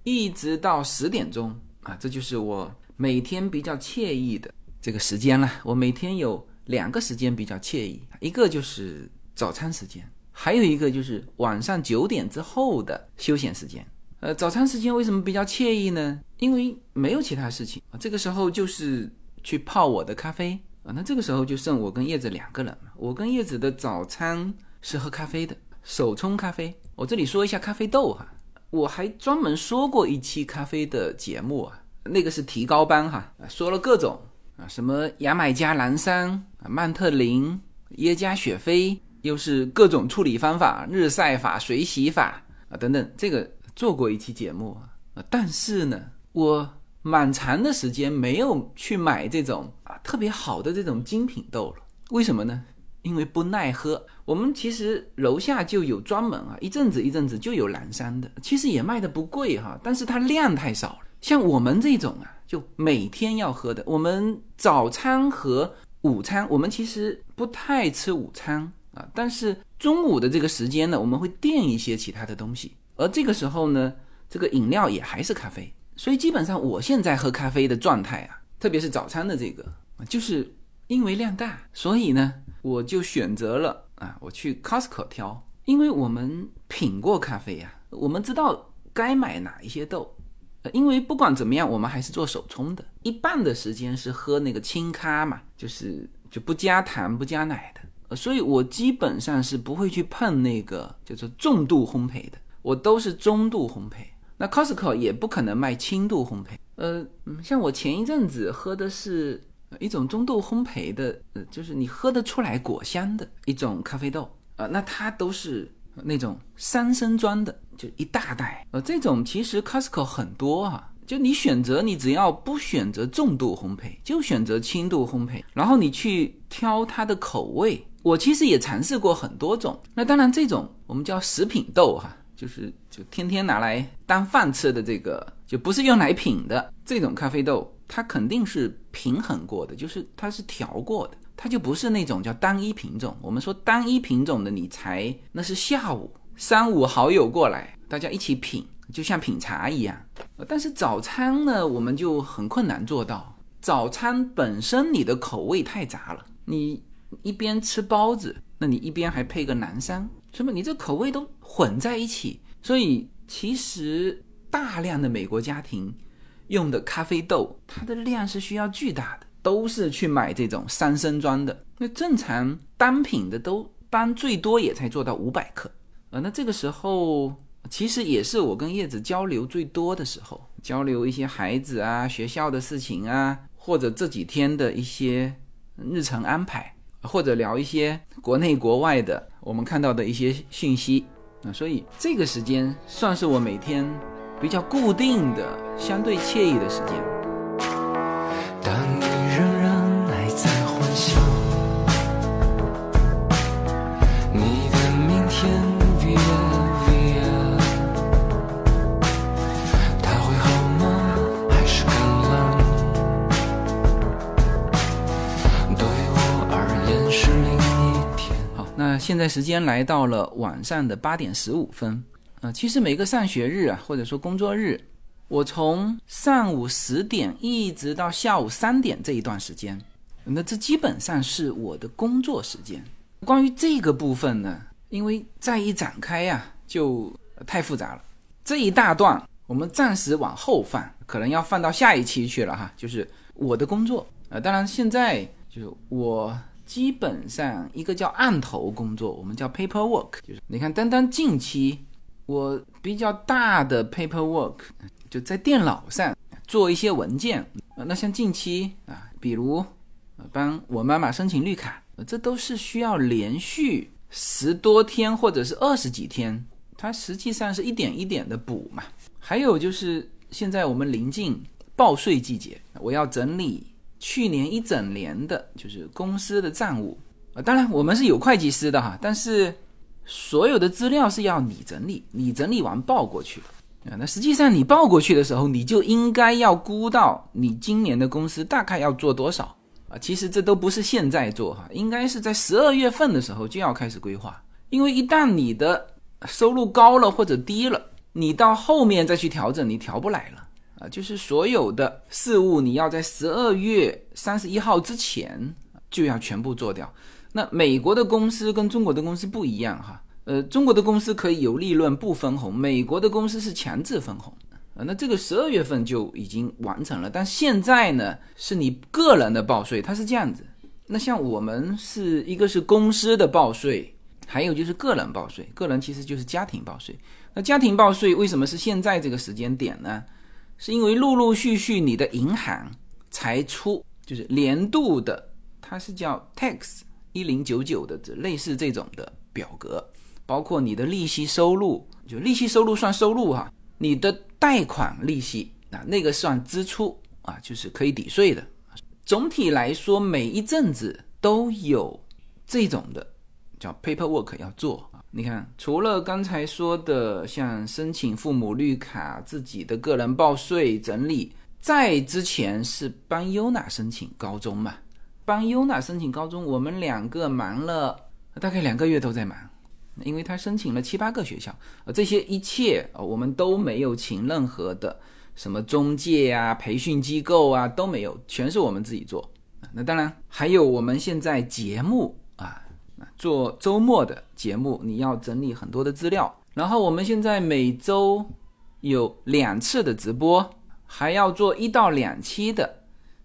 S2: 一直到十点钟啊，这就是我每天比较惬意的这个时间了。我每天有两个时间比较惬意，一个就是早餐时间。还有一个就是晚上九点之后的休闲时间，呃，早餐时间为什么比较惬意呢？因为没有其他事情啊，这个时候就是去泡我的咖啡啊，那这个时候就剩我跟叶子两个人我跟叶子的早餐是喝咖啡的，手冲咖啡。我这里说一下咖啡豆哈，我还专门说过一期咖啡的节目啊，那个是提高班哈，说了各种啊，什么牙买加蓝山啊、曼特林、耶加雪菲。又是各种处理方法，日晒法、水洗法啊等等，这个做过一期节目啊。但是呢，我蛮长的时间没有去买这种啊特别好的这种精品豆了。为什么呢？因为不耐喝。我们其实楼下就有专门啊，一阵子一阵子就有蓝山的，其实也卖的不贵哈，但是它量太少了。像我们这种啊，就每天要喝的，我们早餐和午餐，我们其实不太吃午餐。啊，但是中午的这个时间呢，我们会垫一些其他的东西，而这个时候呢，这个饮料也还是咖啡，所以基本上我现在喝咖啡的状态啊，特别是早餐的这个，就是因为量大，所以呢，我就选择了啊，我去 Costco 挑，因为我们品过咖啡呀，我们知道该买哪一些豆，因为不管怎么样，我们还是做手冲的，一半的时间是喝那个清咖嘛，就是就不加糖不加奶的。所以我基本上是不会去碰那个叫做重度烘焙的，我都是中度烘焙。那 Costco 也不可能卖轻度烘焙。呃，像我前一阵子喝的是一种中度烘焙的，呃，就是你喝得出来果香的一种咖啡豆啊，那它都是那种三升装的，就一大袋。呃，这种其实 Costco 很多哈，就你选择，你只要不选择重度烘焙，就选择轻度烘焙，然后你去挑它的口味。我其实也尝试过很多种，那当然这种我们叫食品豆哈，就是就天天拿来当饭吃的这个，就不是用来品的这种咖啡豆，它肯定是平衡过的，就是它是调过的，它就不是那种叫单一品种。我们说单一品种的，你才那是下午三五好友过来，大家一起品，就像品茶一样。但是早餐呢，我们就很困难做到。早餐本身你的口味太杂了，你一边吃包子，那你一边还配个南山。什么？你这口味都混在一起，所以其实大量的美国家庭用的咖啡豆，它的量是需要巨大的，都是去买这种三升装的。那正常单品的都单最多也才做到五百克啊。那这个时候其实也是我跟叶子交流最多的时候，交流一些孩子啊、学校的事情啊，或者这几天的一些日程安排。或者聊一些国内国外的我们看到的一些讯息啊，所以这个时间算是我每天比较固定的、相对惬意的时间。
S1: 当
S2: 现在时间来到了晚上的八点十五分。呃，其实每个上学日啊，或者说工作日，我从上午十点一直到下午三点这一段时间，那这基本上是我的工作时间。关于这个部分呢，因为再一展开呀、就太复杂了。这一大段我们暂时往后放，可能要放到下一期去了哈。就是我的工作啊、当然现在就是我基本上一个叫案头工作，我们叫 paperwork，就是你看，单单近期我比较大的 paperwork 就在电脑上做一些文件，那像近期啊，比如帮我妈妈申请绿卡，这都是需要连续十多天或者是二十几天，它实际上是一点一点的补嘛。还有就是现在我们临近报税季节，我要整理去年一整年的，就是公司的账务。啊，当然我们是有会计师的哈，但是所有的资料是要你整理，你整理完报过去啊。那实际上你报过去的时候，你就应该要估到你今年的公司大概要做多少啊。其实这都不是现在做哈，应该是在十二月份的时候就要开始规划，因为一旦你的收入高了或者低了，你到后面再去调整，你调不来了。啊，就是所有的事务你要在十二月三十一号之前就要全部做掉。那美国的公司跟中国的公司不一样哈，呃，中国的公司可以有利润不分红，美国的公司是强制分红。啊，那这个十二月份就已经完成了，但现在呢是你个人的报税，它是这样子。那像我们是一个是公司的报税，还有就是个人报税，个人其实就是家庭报税。那家庭报税为什么是现在这个时间点呢？是因为陆陆续续你的银行才出，就是年度的，它是叫 tax 一零九九的，这类似这种的表格，包括你的利息收入，就利息收入算收入哈，你的贷款利息啊，那个算支出啊，就是可以抵税的。总体来说，每一阵子都有这种的叫 paperwork 要做。你看，除了刚才说的，像申请父母绿卡、自己的个人报税整理，在之前是帮优娜申请高中嘛？帮优娜申请高中，我们两个忙了大概两个月都在忙，因为他申请了七八个学校，呃，这些一切呃我们都没有请任何的什么中介啊、培训机构啊都没有，全是我们自己做。那当然还有我们现在节目。做周末的节目，你要整理很多的资料，然后我们现在每周有两次的直播，还要做一到两期的，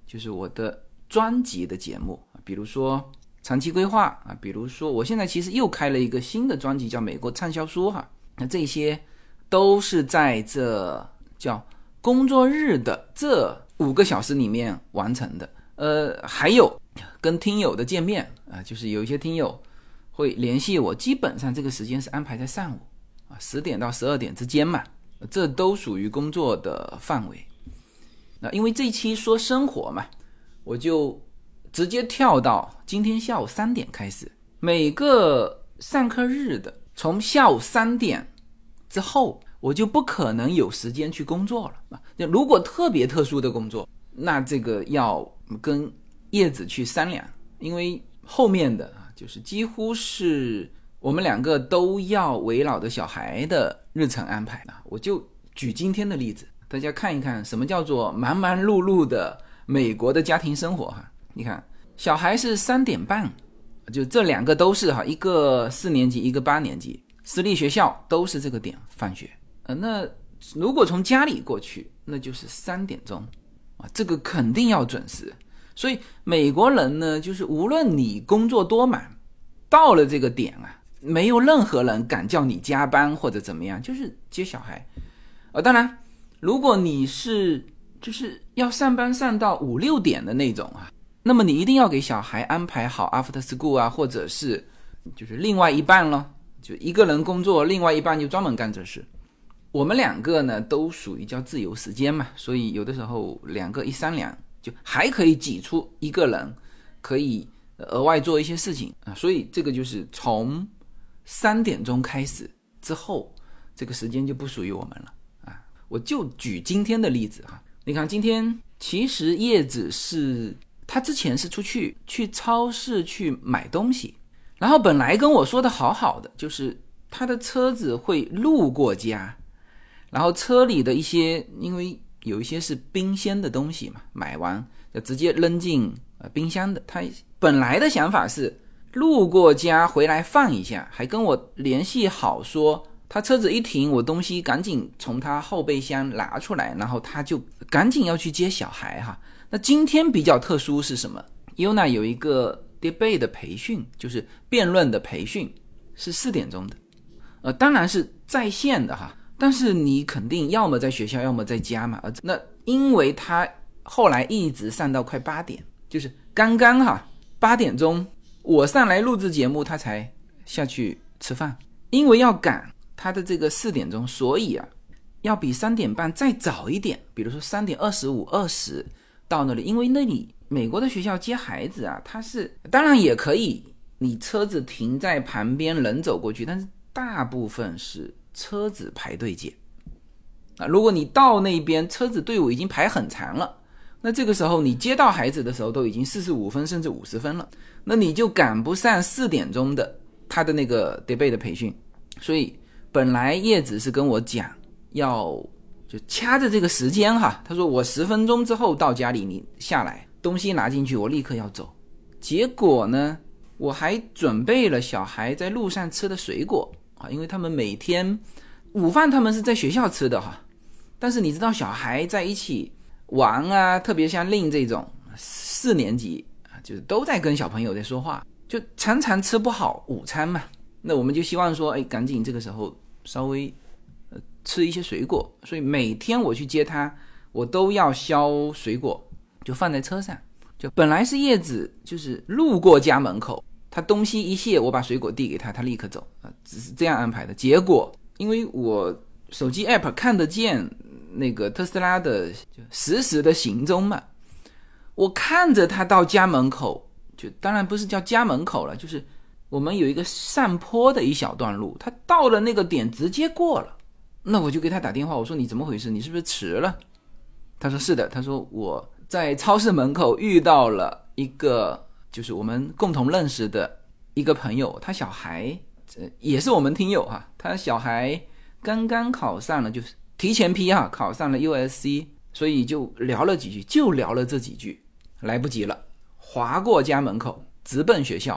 S2: 就是我的专辑的节目，比如说长期规划啊，比如说我现在其实又开了一个新的专辑，叫美国畅销书哈，那这些都是在这叫工作日的这五个小时里面完成的，呃，还有跟听友的见面啊，就是有一些听友。会联系我，基本上这个时间是安排在上午啊，十点到十二点之间嘛，这都属于工作的范围。那因为这一期说生活嘛，我就直接跳到今天下午三点开始，每个上课日的从下午三点之后，我就不可能有时间去工作了啊。那如果特别特殊的工作，那这个要跟叶子去商量，因为后面的，就是几乎是我们两个都要围绕着小孩的日程安排啊。我就举今天的例子，大家看一看什么叫做忙忙碌碌的美国的家庭生活哈。你看，小孩是三点半，就这两个都是哈，一个四年级，一个八年级。私立学校都是这个点放学，呃，那如果从家里过去，那就是三点钟，啊，这个肯定要准时。所以美国人呢，就是无论你工作多忙，到了这个点啊，没有任何人敢叫你加班或者怎么样，就是接小孩。呃，当然，如果你是就是要上班上到五六点的那种啊，那么你一定要给小孩安排好 after school 啊，或者是就是另外一半了。就一个人工作，另外一半就专门干这事。我们两个呢，都属于叫自由时间嘛，所以有的时候两个一商量，就还可以挤出一个人，可以额外做一些事情啊。所以这个就是从三点钟开始之后，这个时间就不属于我们了啊。我就举今天的例子哈，你看今天其实叶子是他之前是出去去超市去买东西。然后本来跟我说的好好的，就是他的车子会路过家，然后车里的一些，因为有一些是冰鲜的东西嘛，买完就直接扔进呃冰箱的。他本来的想法是路过家回来放一下，还跟我联系好说，他车子一停，我东西赶紧从他后备箱拿出来，然后他就赶紧要去接小孩哈。那今天比较特殊是什么？UNA 有一个。debate 的培训就是辩论的培训，是四点钟的，呃，当然是在线的哈，但是你肯定要么在学校，要么在家嘛。那因为他后来一直上到快八点，就是刚刚哈八点钟我上来录制节目，他才下去吃饭，因为要赶他的这个四点钟，所以啊，要比三点半再早一点，比如说三点二十五、二十到那里，因为那里。美国的学校接孩子啊，他是当然也可以，你车子停在旁边，人走过去，但是大部分是车子排队接啊。如果你到那边，车子队伍已经排很长了，那这个时候你接到孩子的时候都已经四十五分甚至五十分了，那你就赶不上四点钟的他的那个 debate 的培训。所以本来叶子是跟我讲要就掐着这个时间哈，他说我十分钟之后到家里，你下来。东西拿进去，我立刻要走。结果呢，我还准备了小孩在路上吃的水果因为他们每天午饭他们是在学校吃的哈。但是你知道，小孩在一起玩啊，特别像令这种四年级啊，就是都在跟小朋友在说话，就常常吃不好午餐嘛。那我们就希望说，哎，赶紧这个时候稍微吃一些水果。所以每天我去接他，我都要削水果。就放在车上，就本来是叶子，就是路过家门口，他东西一卸，我把水果递给他，他立刻走啊，只是这样安排的。结果因为我手机 app 看得见那个特斯拉的实时的行踪嘛，我看着他到家门口，就当然不是叫家门口了，就是我们有一个上坡的一小段路，他到了那个点直接过了，那我就给他打电话，我说你怎么回事？你是不是迟了？他说是的，他说我。在超市门口遇到了一个，就是我们共同认识的一个朋友，他小孩呃也是我们听友哈，他小孩刚刚考上了，就是提前批哈，考上了 USC，所以就聊了几句，就聊了这几句，来不及了，划过家门口，直奔学校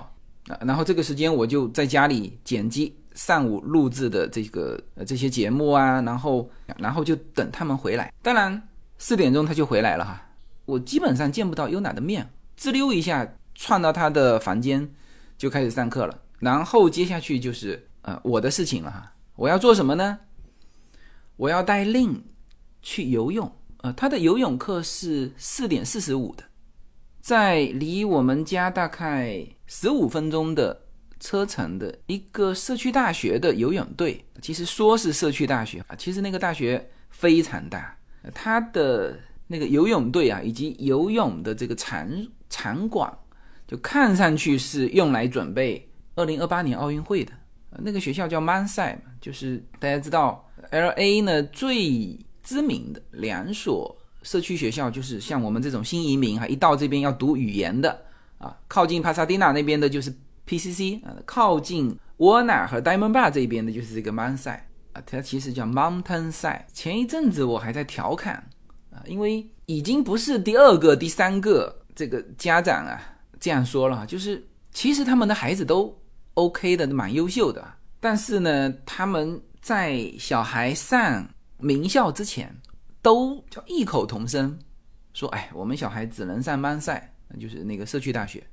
S2: 啊，然后这个时间我就在家里剪辑上午录制的这个呃这些节目啊，然后然后就等他们回来，当然四点钟他就回来了哈。我基本上见不到优娜的面，滋溜一下窜到他的房间，就开始上课了。然后接下去就是呃我的事情了哈。我要做什么呢？我要带令去游泳。呃，他的游泳课是四点四十五的，在离我们家大概十五分钟的车程的一个社区大学的游泳队。其实说是社区大学啊，其实那个大学非常大，他的。那个游泳队啊，以及游泳的这个场场馆，就看上去是用来准备二零二八年奥运会的。那个学校叫 Man 塞嘛，就是大家知道 L A 呢最知名的两所社区学校，就是像我们这种新移民哈，一到这边要读语言的啊，靠近帕萨迪纳那边的就是 P C C 啊，靠近沃纳和 Diamond Bar 这边的就是这个 Man 塞啊，它其实叫 Mountain Side。前一阵子我还在调侃啊，因为已经不是第二个、第三个这个家长啊这样说了，就是其实他们的孩子都 OK 的，蛮优秀的，但是呢，他们在小孩上名校之前，都叫异口同声说：“哎，我们小孩只能上班塞，就是那个社区大学。”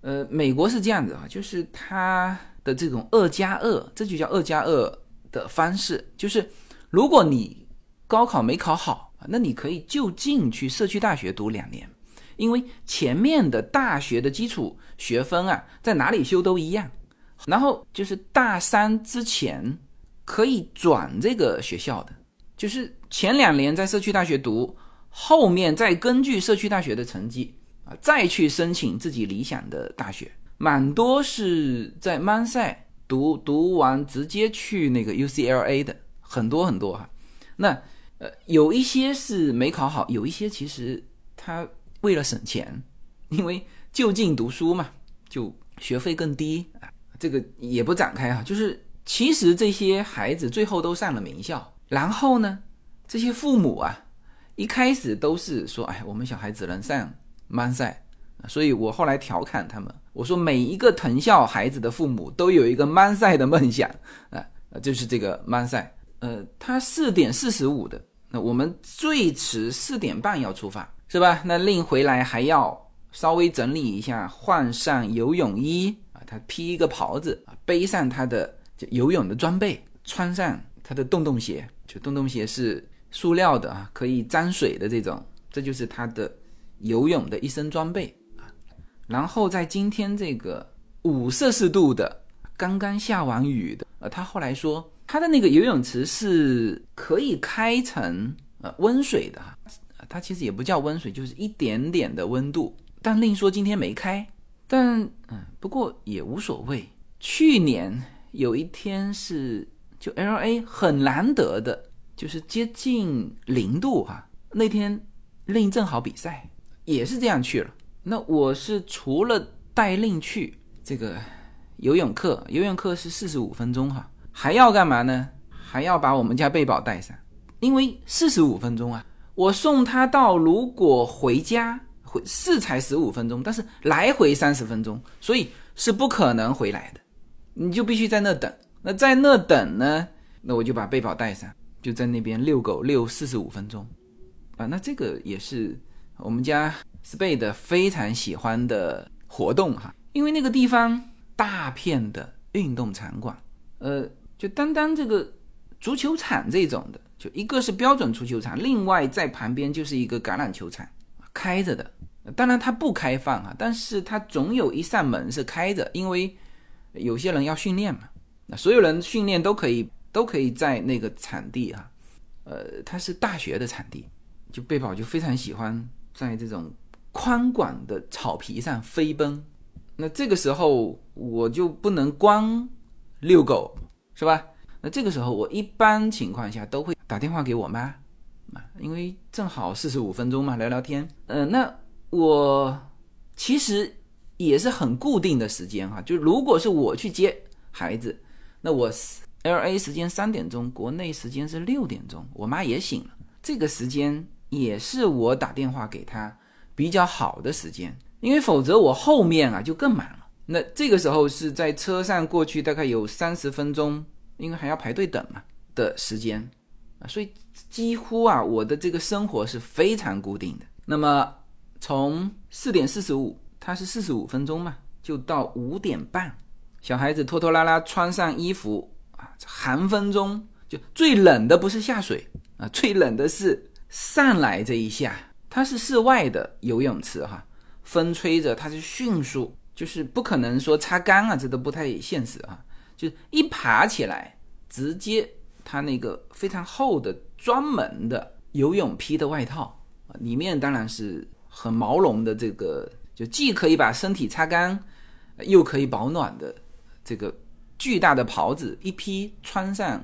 S2: 呃，美国是这样子啊，就是他的这种二加二，这就叫二加二的方式，就是如果你高考没考好，那你可以就近去社区大学读两年，因为前面的大学的基础学分啊，在哪里修都一样。然后就是大三之前可以转这个学校的，就是前两年在社区大学读，后面再根据社区大学的成绩啊，再去申请自己理想的大学。蛮多是在曼塞读，读完直接去那个 UCLA 的，很多很多哈。那呃，有一些是没考好，有一些其实他为了省钱，因为就近读书嘛，就学费更低啊。这个也不展开啊，就是其实这些孩子最后都上了名校，然后呢，这些父母啊，一开始都是说，哎，我们小孩只能上 man 赛，所以我后来调侃他们，我说每一个藤校孩子的父母都有一个曼赛的梦想 啊，就是这个 man 赛，呃，他四点四十五的，那我们最迟四点半要出发，是吧？那另回来还要稍微整理一下，换上游泳衣啊。他披一个袍子啊，背上他的游泳的装备，穿上他的洞洞鞋，就洞洞鞋是塑料的啊，可以沾水的这种，这就是他的游泳的一身装备啊。然后在今天这个五摄氏度的，刚刚下完雨的，呃，他后来说他的那个游泳池是可以开成呃温水的哈，它其实也不叫温水，就是一点点的温度，但另说今天没开。但嗯，不过也无所谓。去年有一天是就 L A 很难得的，就是接近零度哈。那天令正好比赛，也是这样去了。那我是除了带令去这个游泳课，游泳课是四十五分钟哈，还要干嘛呢？还要把我们家贝宝带上，因为四十五分钟啊，我送他到如果回家。回是才十五分钟，但是来回三十分钟，所以是不可能回来的，你就必须在那等。那在那等呢？那我就把背包带上，就在那边遛狗遛四十五分钟，啊，那这个也是我们家 Spade 非常喜欢的活动哈，因为那个地方大片的运动场馆，呃，就单单这个足球场这种的，就一个是标准足球场，另外在旁边就是一个橄榄球场，开着的。当然它不开放啊，但是它总有一扇门是开着，因为有些人要训练嘛。那所有人训练都可以，都可以在那个场地哈。呃，它是大学的场地，就贝宝就非常喜欢在这种宽广的草皮上飞奔。那这个时候我就不能光遛狗，是吧？那这个时候我一般情况下都会打电话给我妈，啊，因为正好四十五分钟嘛，聊聊天。呃，那。我其实也是很固定的时间哈，就如果是我去接孩子，那我 L A 时间三点钟，国内时间是六点钟，我妈也醒了，这个时间也是我打电话给她比较好的时间，因为否则我后面啊就更满了。那这个时候是在车上过去大概有三十分钟，因为还要排队等嘛的时间啊，所以几乎啊我的这个生活是非常固定的。那么。从四点四十五，它是四十五分钟嘛，就到五点半，小孩子拖拖拉拉穿上衣服啊，寒风中就最冷的不是下水啊，最冷的是上来这一下。它是室外的游泳池哈，风吹着它是迅速，就是不可能说擦干啊，这都不太现实啊。就一爬起来，直接他那个非常厚的专门的游泳披的外套，里面当然是。很毛绒的这个，就既可以把身体擦干，又可以保暖的这个巨大的袍子一披，穿上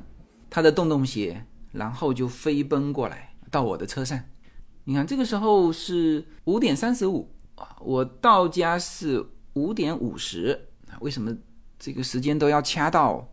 S2: 他的洞洞鞋，然后就飞奔过来到我的车上。你看，这个时候是五点三十五啊，我到家是五点五十啊。为什么这个时间都要掐到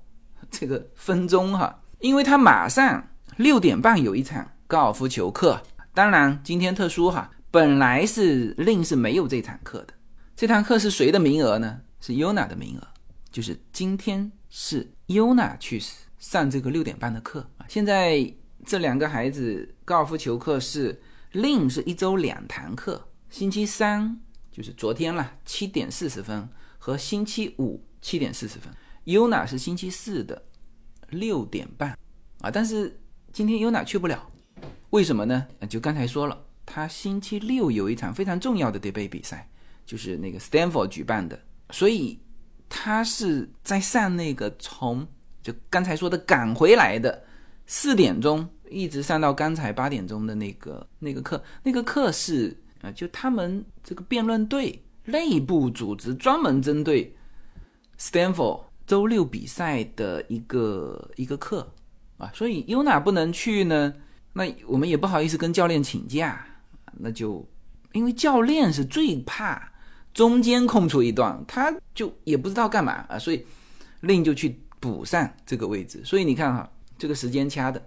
S2: 这个分钟哈？因为他马上六点半有一场高尔夫球课。当然今天特殊哈，本来是令是没有这堂课的。这堂课是谁的名额呢？是 Yuna 的名额，就是今天是 Yuna 去上这个六点半的课啊。现在这两个孩子高尔夫球课是。令是一周两堂课，星期三就是昨天了，七点四十分和星期五七点四十分。Yuna 是星期四的六点半啊，但是今天 Yuna 去不了，为什么呢？就刚才说了，他星期六有一场非常重要的 debate 比赛，就是那个 Stanford 举办的，所以他是在上那个从就刚才说的赶回来的四点钟。一直上到刚才八点钟的那个那个课，那个课是啊，就他们这个辩论队内部组织专门针对 Stanford 周六比赛的一个一个课。啊，所以 Yuna 不能去呢，那我们也不好意思跟教练请假，那就因为教练是最怕中间空出一段，他就也不知道干嘛。啊，所以令就去补上这个位置，所以你看哈，这个时间掐的。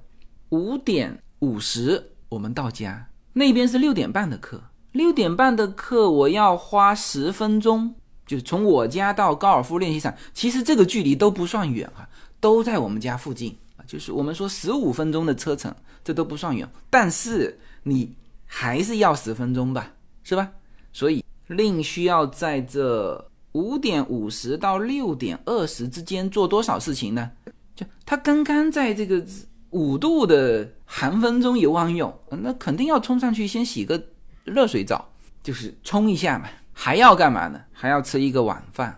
S2: 五点五十，我们到家。那边是六点半的课，六点半的课我要花十分钟，就是从我家到高尔夫练习场。其实这个距离都不算远啊，都在我们家附近啊。就是我们说十五分钟的车程，这都不算远。但是你还是要十分钟吧，是吧？所以另需要在这五点五十到六点二十之间做多少事情呢？就他刚刚在这个。五度的寒风中游完泳，那肯定要冲上去先洗个热水澡，就是冲一下嘛。还要干嘛呢？还要吃一个晚饭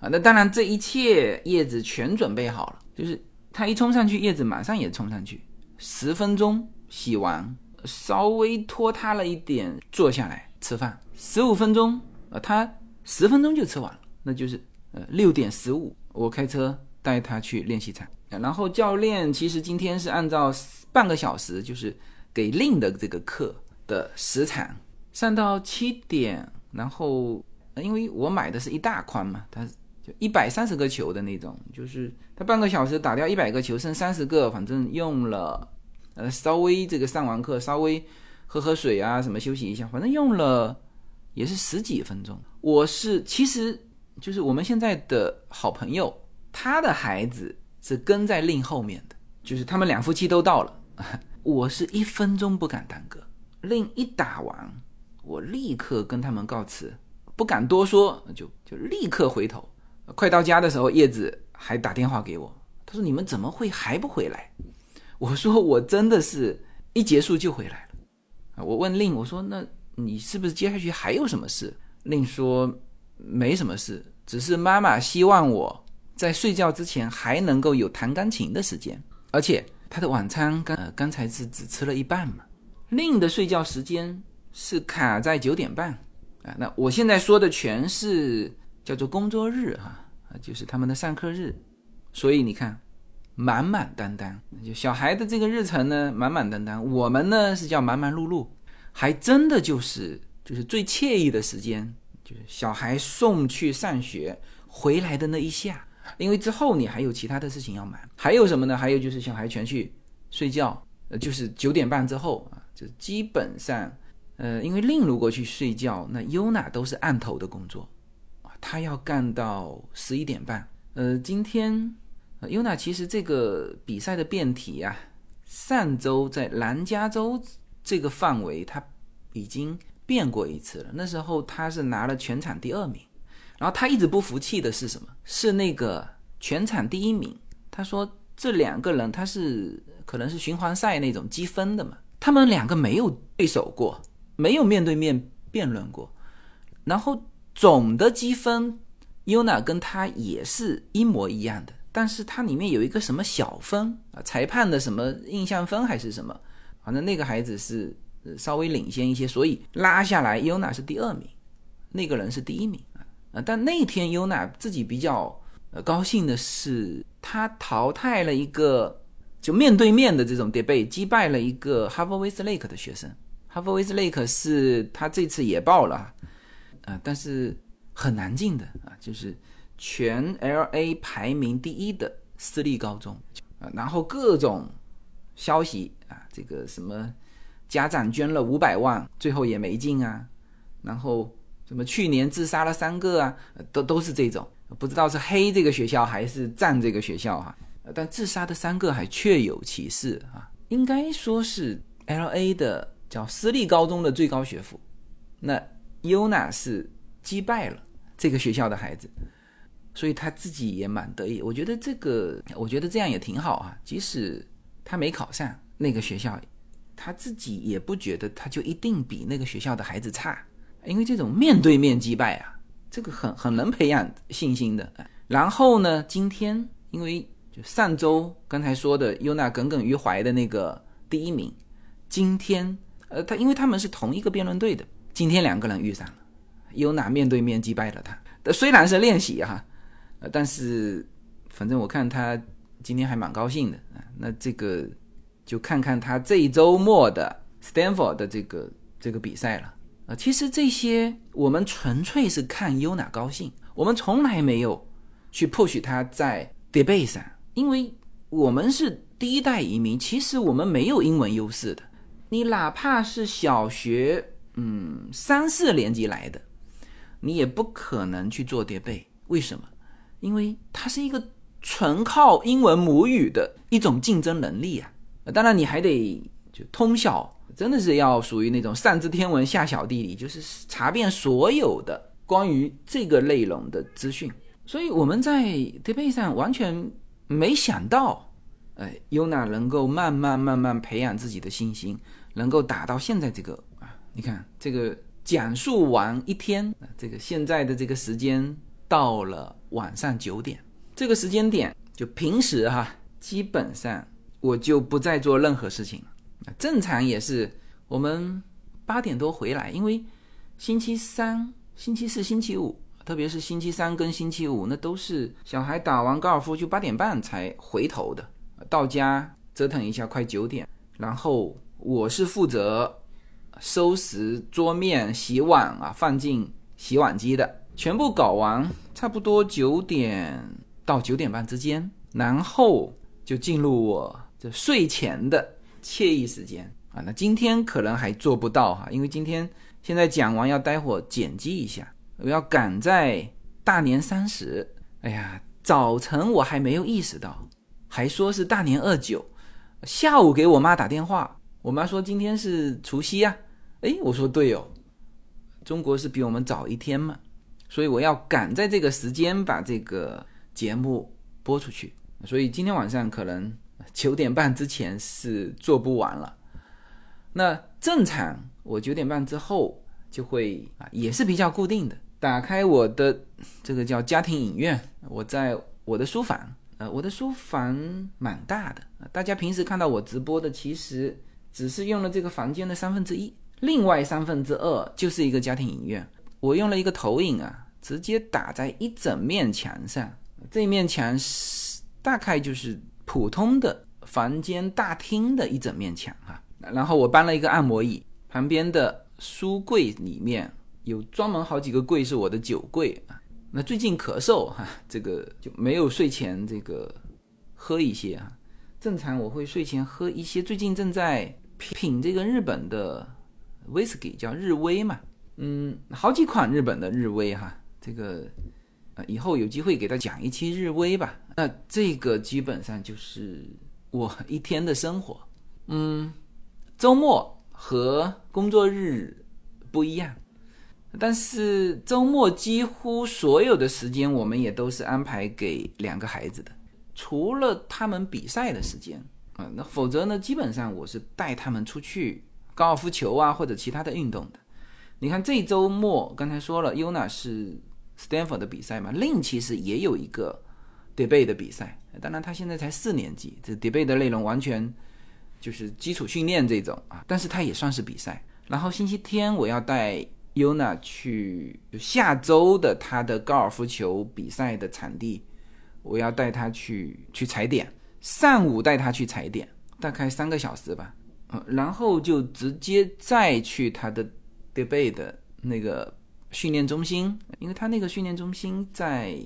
S2: 啊。那当然，这一切叶子全准备好了。就是他一冲上去，叶子马上也冲上去。十分钟洗完，稍微拖沓了一点，坐下来吃饭。十五分钟，呃，他十分钟就吃完了。那就是呃六点十五，我开车带他去练习场。然后教练其实今天是按照半个小时，就是给令的这个课的时长上到七点，然后因为我买的是一大筐嘛，它就一百三十个球的那种，就是他半个小时打掉一百个球，剩三十个，反正用了呃稍微这个上完课稍微喝喝水啊什么休息一下，反正用了也是十几分钟。我是其实就是我们现在的好朋友，他的孩子。是跟在令后面的，就是他们两夫妻都到了，我是一分钟不敢耽搁。令一打完，我立刻跟他们告辞，不敢多说，就就立刻回头。快到家的时候，叶子还打电话给我，他说：“你们怎么会还不回来？” 我说：“我真的是一结束就回来了。”我问令，我说：“那你是不是接下去还有什么事？”令说：“没什么事，只是妈妈希望我。”在睡觉之前还能够有弹钢琴的时间，而且他的晚餐刚呃刚才是只吃了一半嘛，令的睡觉时间是卡在九点半啊。那我现在说的全是叫做工作日哈啊，就是他们的上课日，所以你看满满当当，就小孩的这个日程呢满满当当，我们呢是叫忙忙碌碌，还真的就是就是最惬意的时间，就是小孩送去上学回来的那一下。因为之后你还有其他的事情要忙，还有什么呢？还有就是小孩全去睡觉，呃，就是九点半之后啊，就基本上，呃，因为令如果去睡觉，那优娜都是案头的工作，啊，他要干到十一点半。呃，今天优娜其实这个比赛的辩题啊，上周在南加州这个范围他已经辩过一次了，那时候他是拿了全场第二名。然后他一直不服气的是什么？是那个全场第一名。他说这两个人他是可能是循环赛那种积分的嘛。他们两个没有对手过，没有面对面辩论过。然后总的积分，Yuna 跟他也是一模一样的。但是它里面有一个什么小分啊，裁判的什么印象分还是什么，反正那个孩子是稍微领先一些，所以拉下来 Yuna 是第二名，那个人是第一名。啊，但那天优娜自己比较呃，高兴的是他淘汰了一个就面对面的这种 debate，击败了一个哈佛威斯莱克的学生。哈佛威斯莱克是他这次也报了，啊，但是很难进的啊，就是全 LA 排名第一的私立高中啊，然后各种消息啊，这个什么家长捐了五百万，最后也没进啊，然后什么去年自杀了三个啊，都都是这种。不知道是黑这个学校还是赞这个学校哈，但自杀的三个还确有其事啊，应该说是 L A 的叫私立高中的最高学府，那 Yuna 是击败了这个学校的孩子，所以他自己也蛮得意。我觉得这个，我觉得这样也挺好啊。即使他没考上那个学校，他自己也不觉得他就一定比那个学校的孩子差，因为这种面对面击败啊。这个很很能培养信心的。然后呢，今天因为就上周刚才说的优娜耿耿于怀的那个第一名，今天呃他因为他们是同一个辩论队的，今天两个人遇上了，优娜面对面击败了他。虽然是练习哈，呃但是反正我看他今天还蛮高兴的啊。那这个就看看他这一周末的 Stanford 的这个这个比赛了。啊，其实这些我们纯粹是看优娜高兴，我们从来没有去 push 他在 debate 上，因为我们是第一代移民，其实我们没有英文优势的。你哪怕是小学，嗯，三四年级来的，你也不可能去做 debate。为什么？因为它是一个纯靠英文母语的一种竞争能力啊。当然，你还得就通晓。真的是要属于那种上知天文下晓地理，就是查遍所有的关于这个内容的资讯。所以我们在 debate 上完全没想到，哎优娜能够慢慢慢慢培养自己的信心，能够打到现在这个啊，你看这个讲述完一天，这个现在的这个时间到了晚上九点，这个时间点就平时哈，基本上我就不再做任何事情了。正常也是我们八点多回来，因为星期三、星期四、星期五，特别是星期三跟星期五，那都是小孩打完高尔夫就八点半才回头的。到家折腾一下，快九点，然后我是负责收拾桌面、洗碗啊，放进洗碗机的，全部搞完，差不多九点到九点半之间，然后就进入我这睡前的。惬意时间啊，那今天可能还做不到哈，因为今天现在讲完要待会剪辑一下，我要赶在大年三十。哎呀，早晨我还没有意识到，还说是大年二九，下午给我妈打电话，我妈说今天是除夕啊。哎，我说对哦，中国是比我们早一天嘛，所以我要赶在这个时间把这个节目播出去，所以今天晚上可能。九点半之前是做不完了，那正常我九点半之后就会啊，也是比较固定的，打开我的这个叫家庭影院，我在我的书房，呃，我的书房蛮大的，大家平时看到我直播的其实只是用了这个房间的三分之一，另外三分之二就是一个家庭影院，我用了一个投影啊，直接打在一整面墙上，这面墙是大概就是。普通的房间大厅的一整面墙哈，然后我搬了一个按摩椅，旁边的书柜里面有专门好几个柜是我的酒柜啊。那最近咳嗽哈，这个就没有睡前这个喝一些啊。正常我会睡前喝一些，最近正在品这个日本的威士忌，叫日威嘛，嗯，好几款日本的日威哈，这个。以后有机会给他讲一期日威吧。那这个基本上就是我一天的生活。嗯，周末和工作日不一样，但是周末几乎所有的时间我们也都是安排给两个孩子的，除了他们比赛的时间那否则呢，基本上我是带他们出去高尔夫球啊或者其他的运动的。你看这周末刚才说了，Yuna 是。Stanford 的比赛嘛另其实也有一个 debate 的比赛，当然他现在才四年级，这 debate 的内容完全就是基础训练这种啊，但是他也算是比赛。然后星期天我要带 Yuna 去下周的他的高尔夫球比赛的场地我要带他去去踩点，上午带他去踩点，大概三个小时吧，嗯，然后就直接再去他的 debate 的那个训练中心，因为他那个训练中心在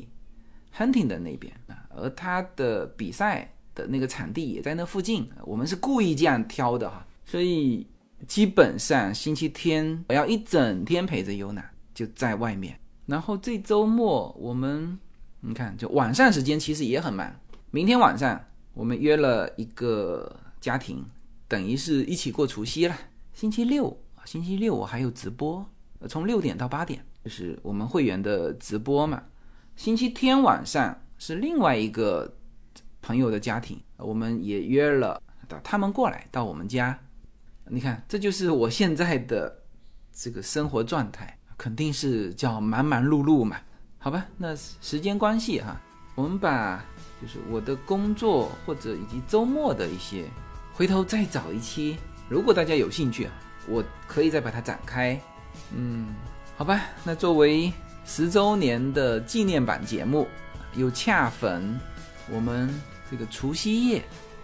S2: Hunting 的那边啊，而他的比赛的那个场地也在那附近，我们是故意这样挑的哈，所以基本上星期天我要一整天陪着优娜就在外面，然后这周末我们。你看，就晚上时间其实也很忙。明天晚上我们约了一个家庭，等于是一起过除夕了。星期六星期六我还有直播，从六点到八点，就是我们会员的直播嘛。星期天晚上是另外一个朋友的家庭，我们也约了到他们过来到我们家。你看，这就是我现在的这个生活状态，肯定是叫忙忙碌碌嘛。好吧，那时间关系哈，我们把就是我的工作或者以及周末的一些，回头再找一期，如果大家有兴趣啊，我可以再把它展开。嗯，好吧，那作为十周年的纪念版节目，又恰逢我们这个除夕夜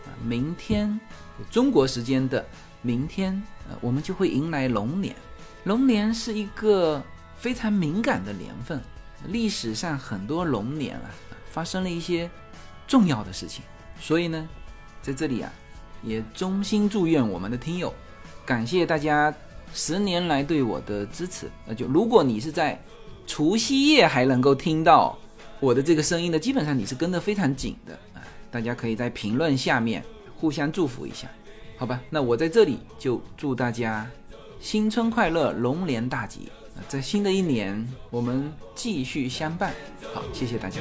S2: 啊，明天中国时间的明天，呃，我们就会迎来龙年。龙年是一个非常敏感的年份。历史上很多龙年啊，发生了一些重要的事情，所以呢，在这里啊，也衷心祝愿我们的听友，感谢大家十年来对我的支持。那就如果你是在除夕夜还能够听到我的这个声音的，基本上你是跟得非常紧的啊。大家可以在评论下面互相祝福一下，好吧？那我在这里就祝大家新春快乐，龙年大吉。在新的一年，我们继续相伴。好，谢谢大家。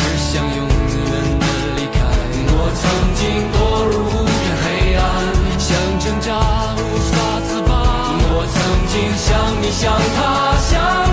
S2: 向他乡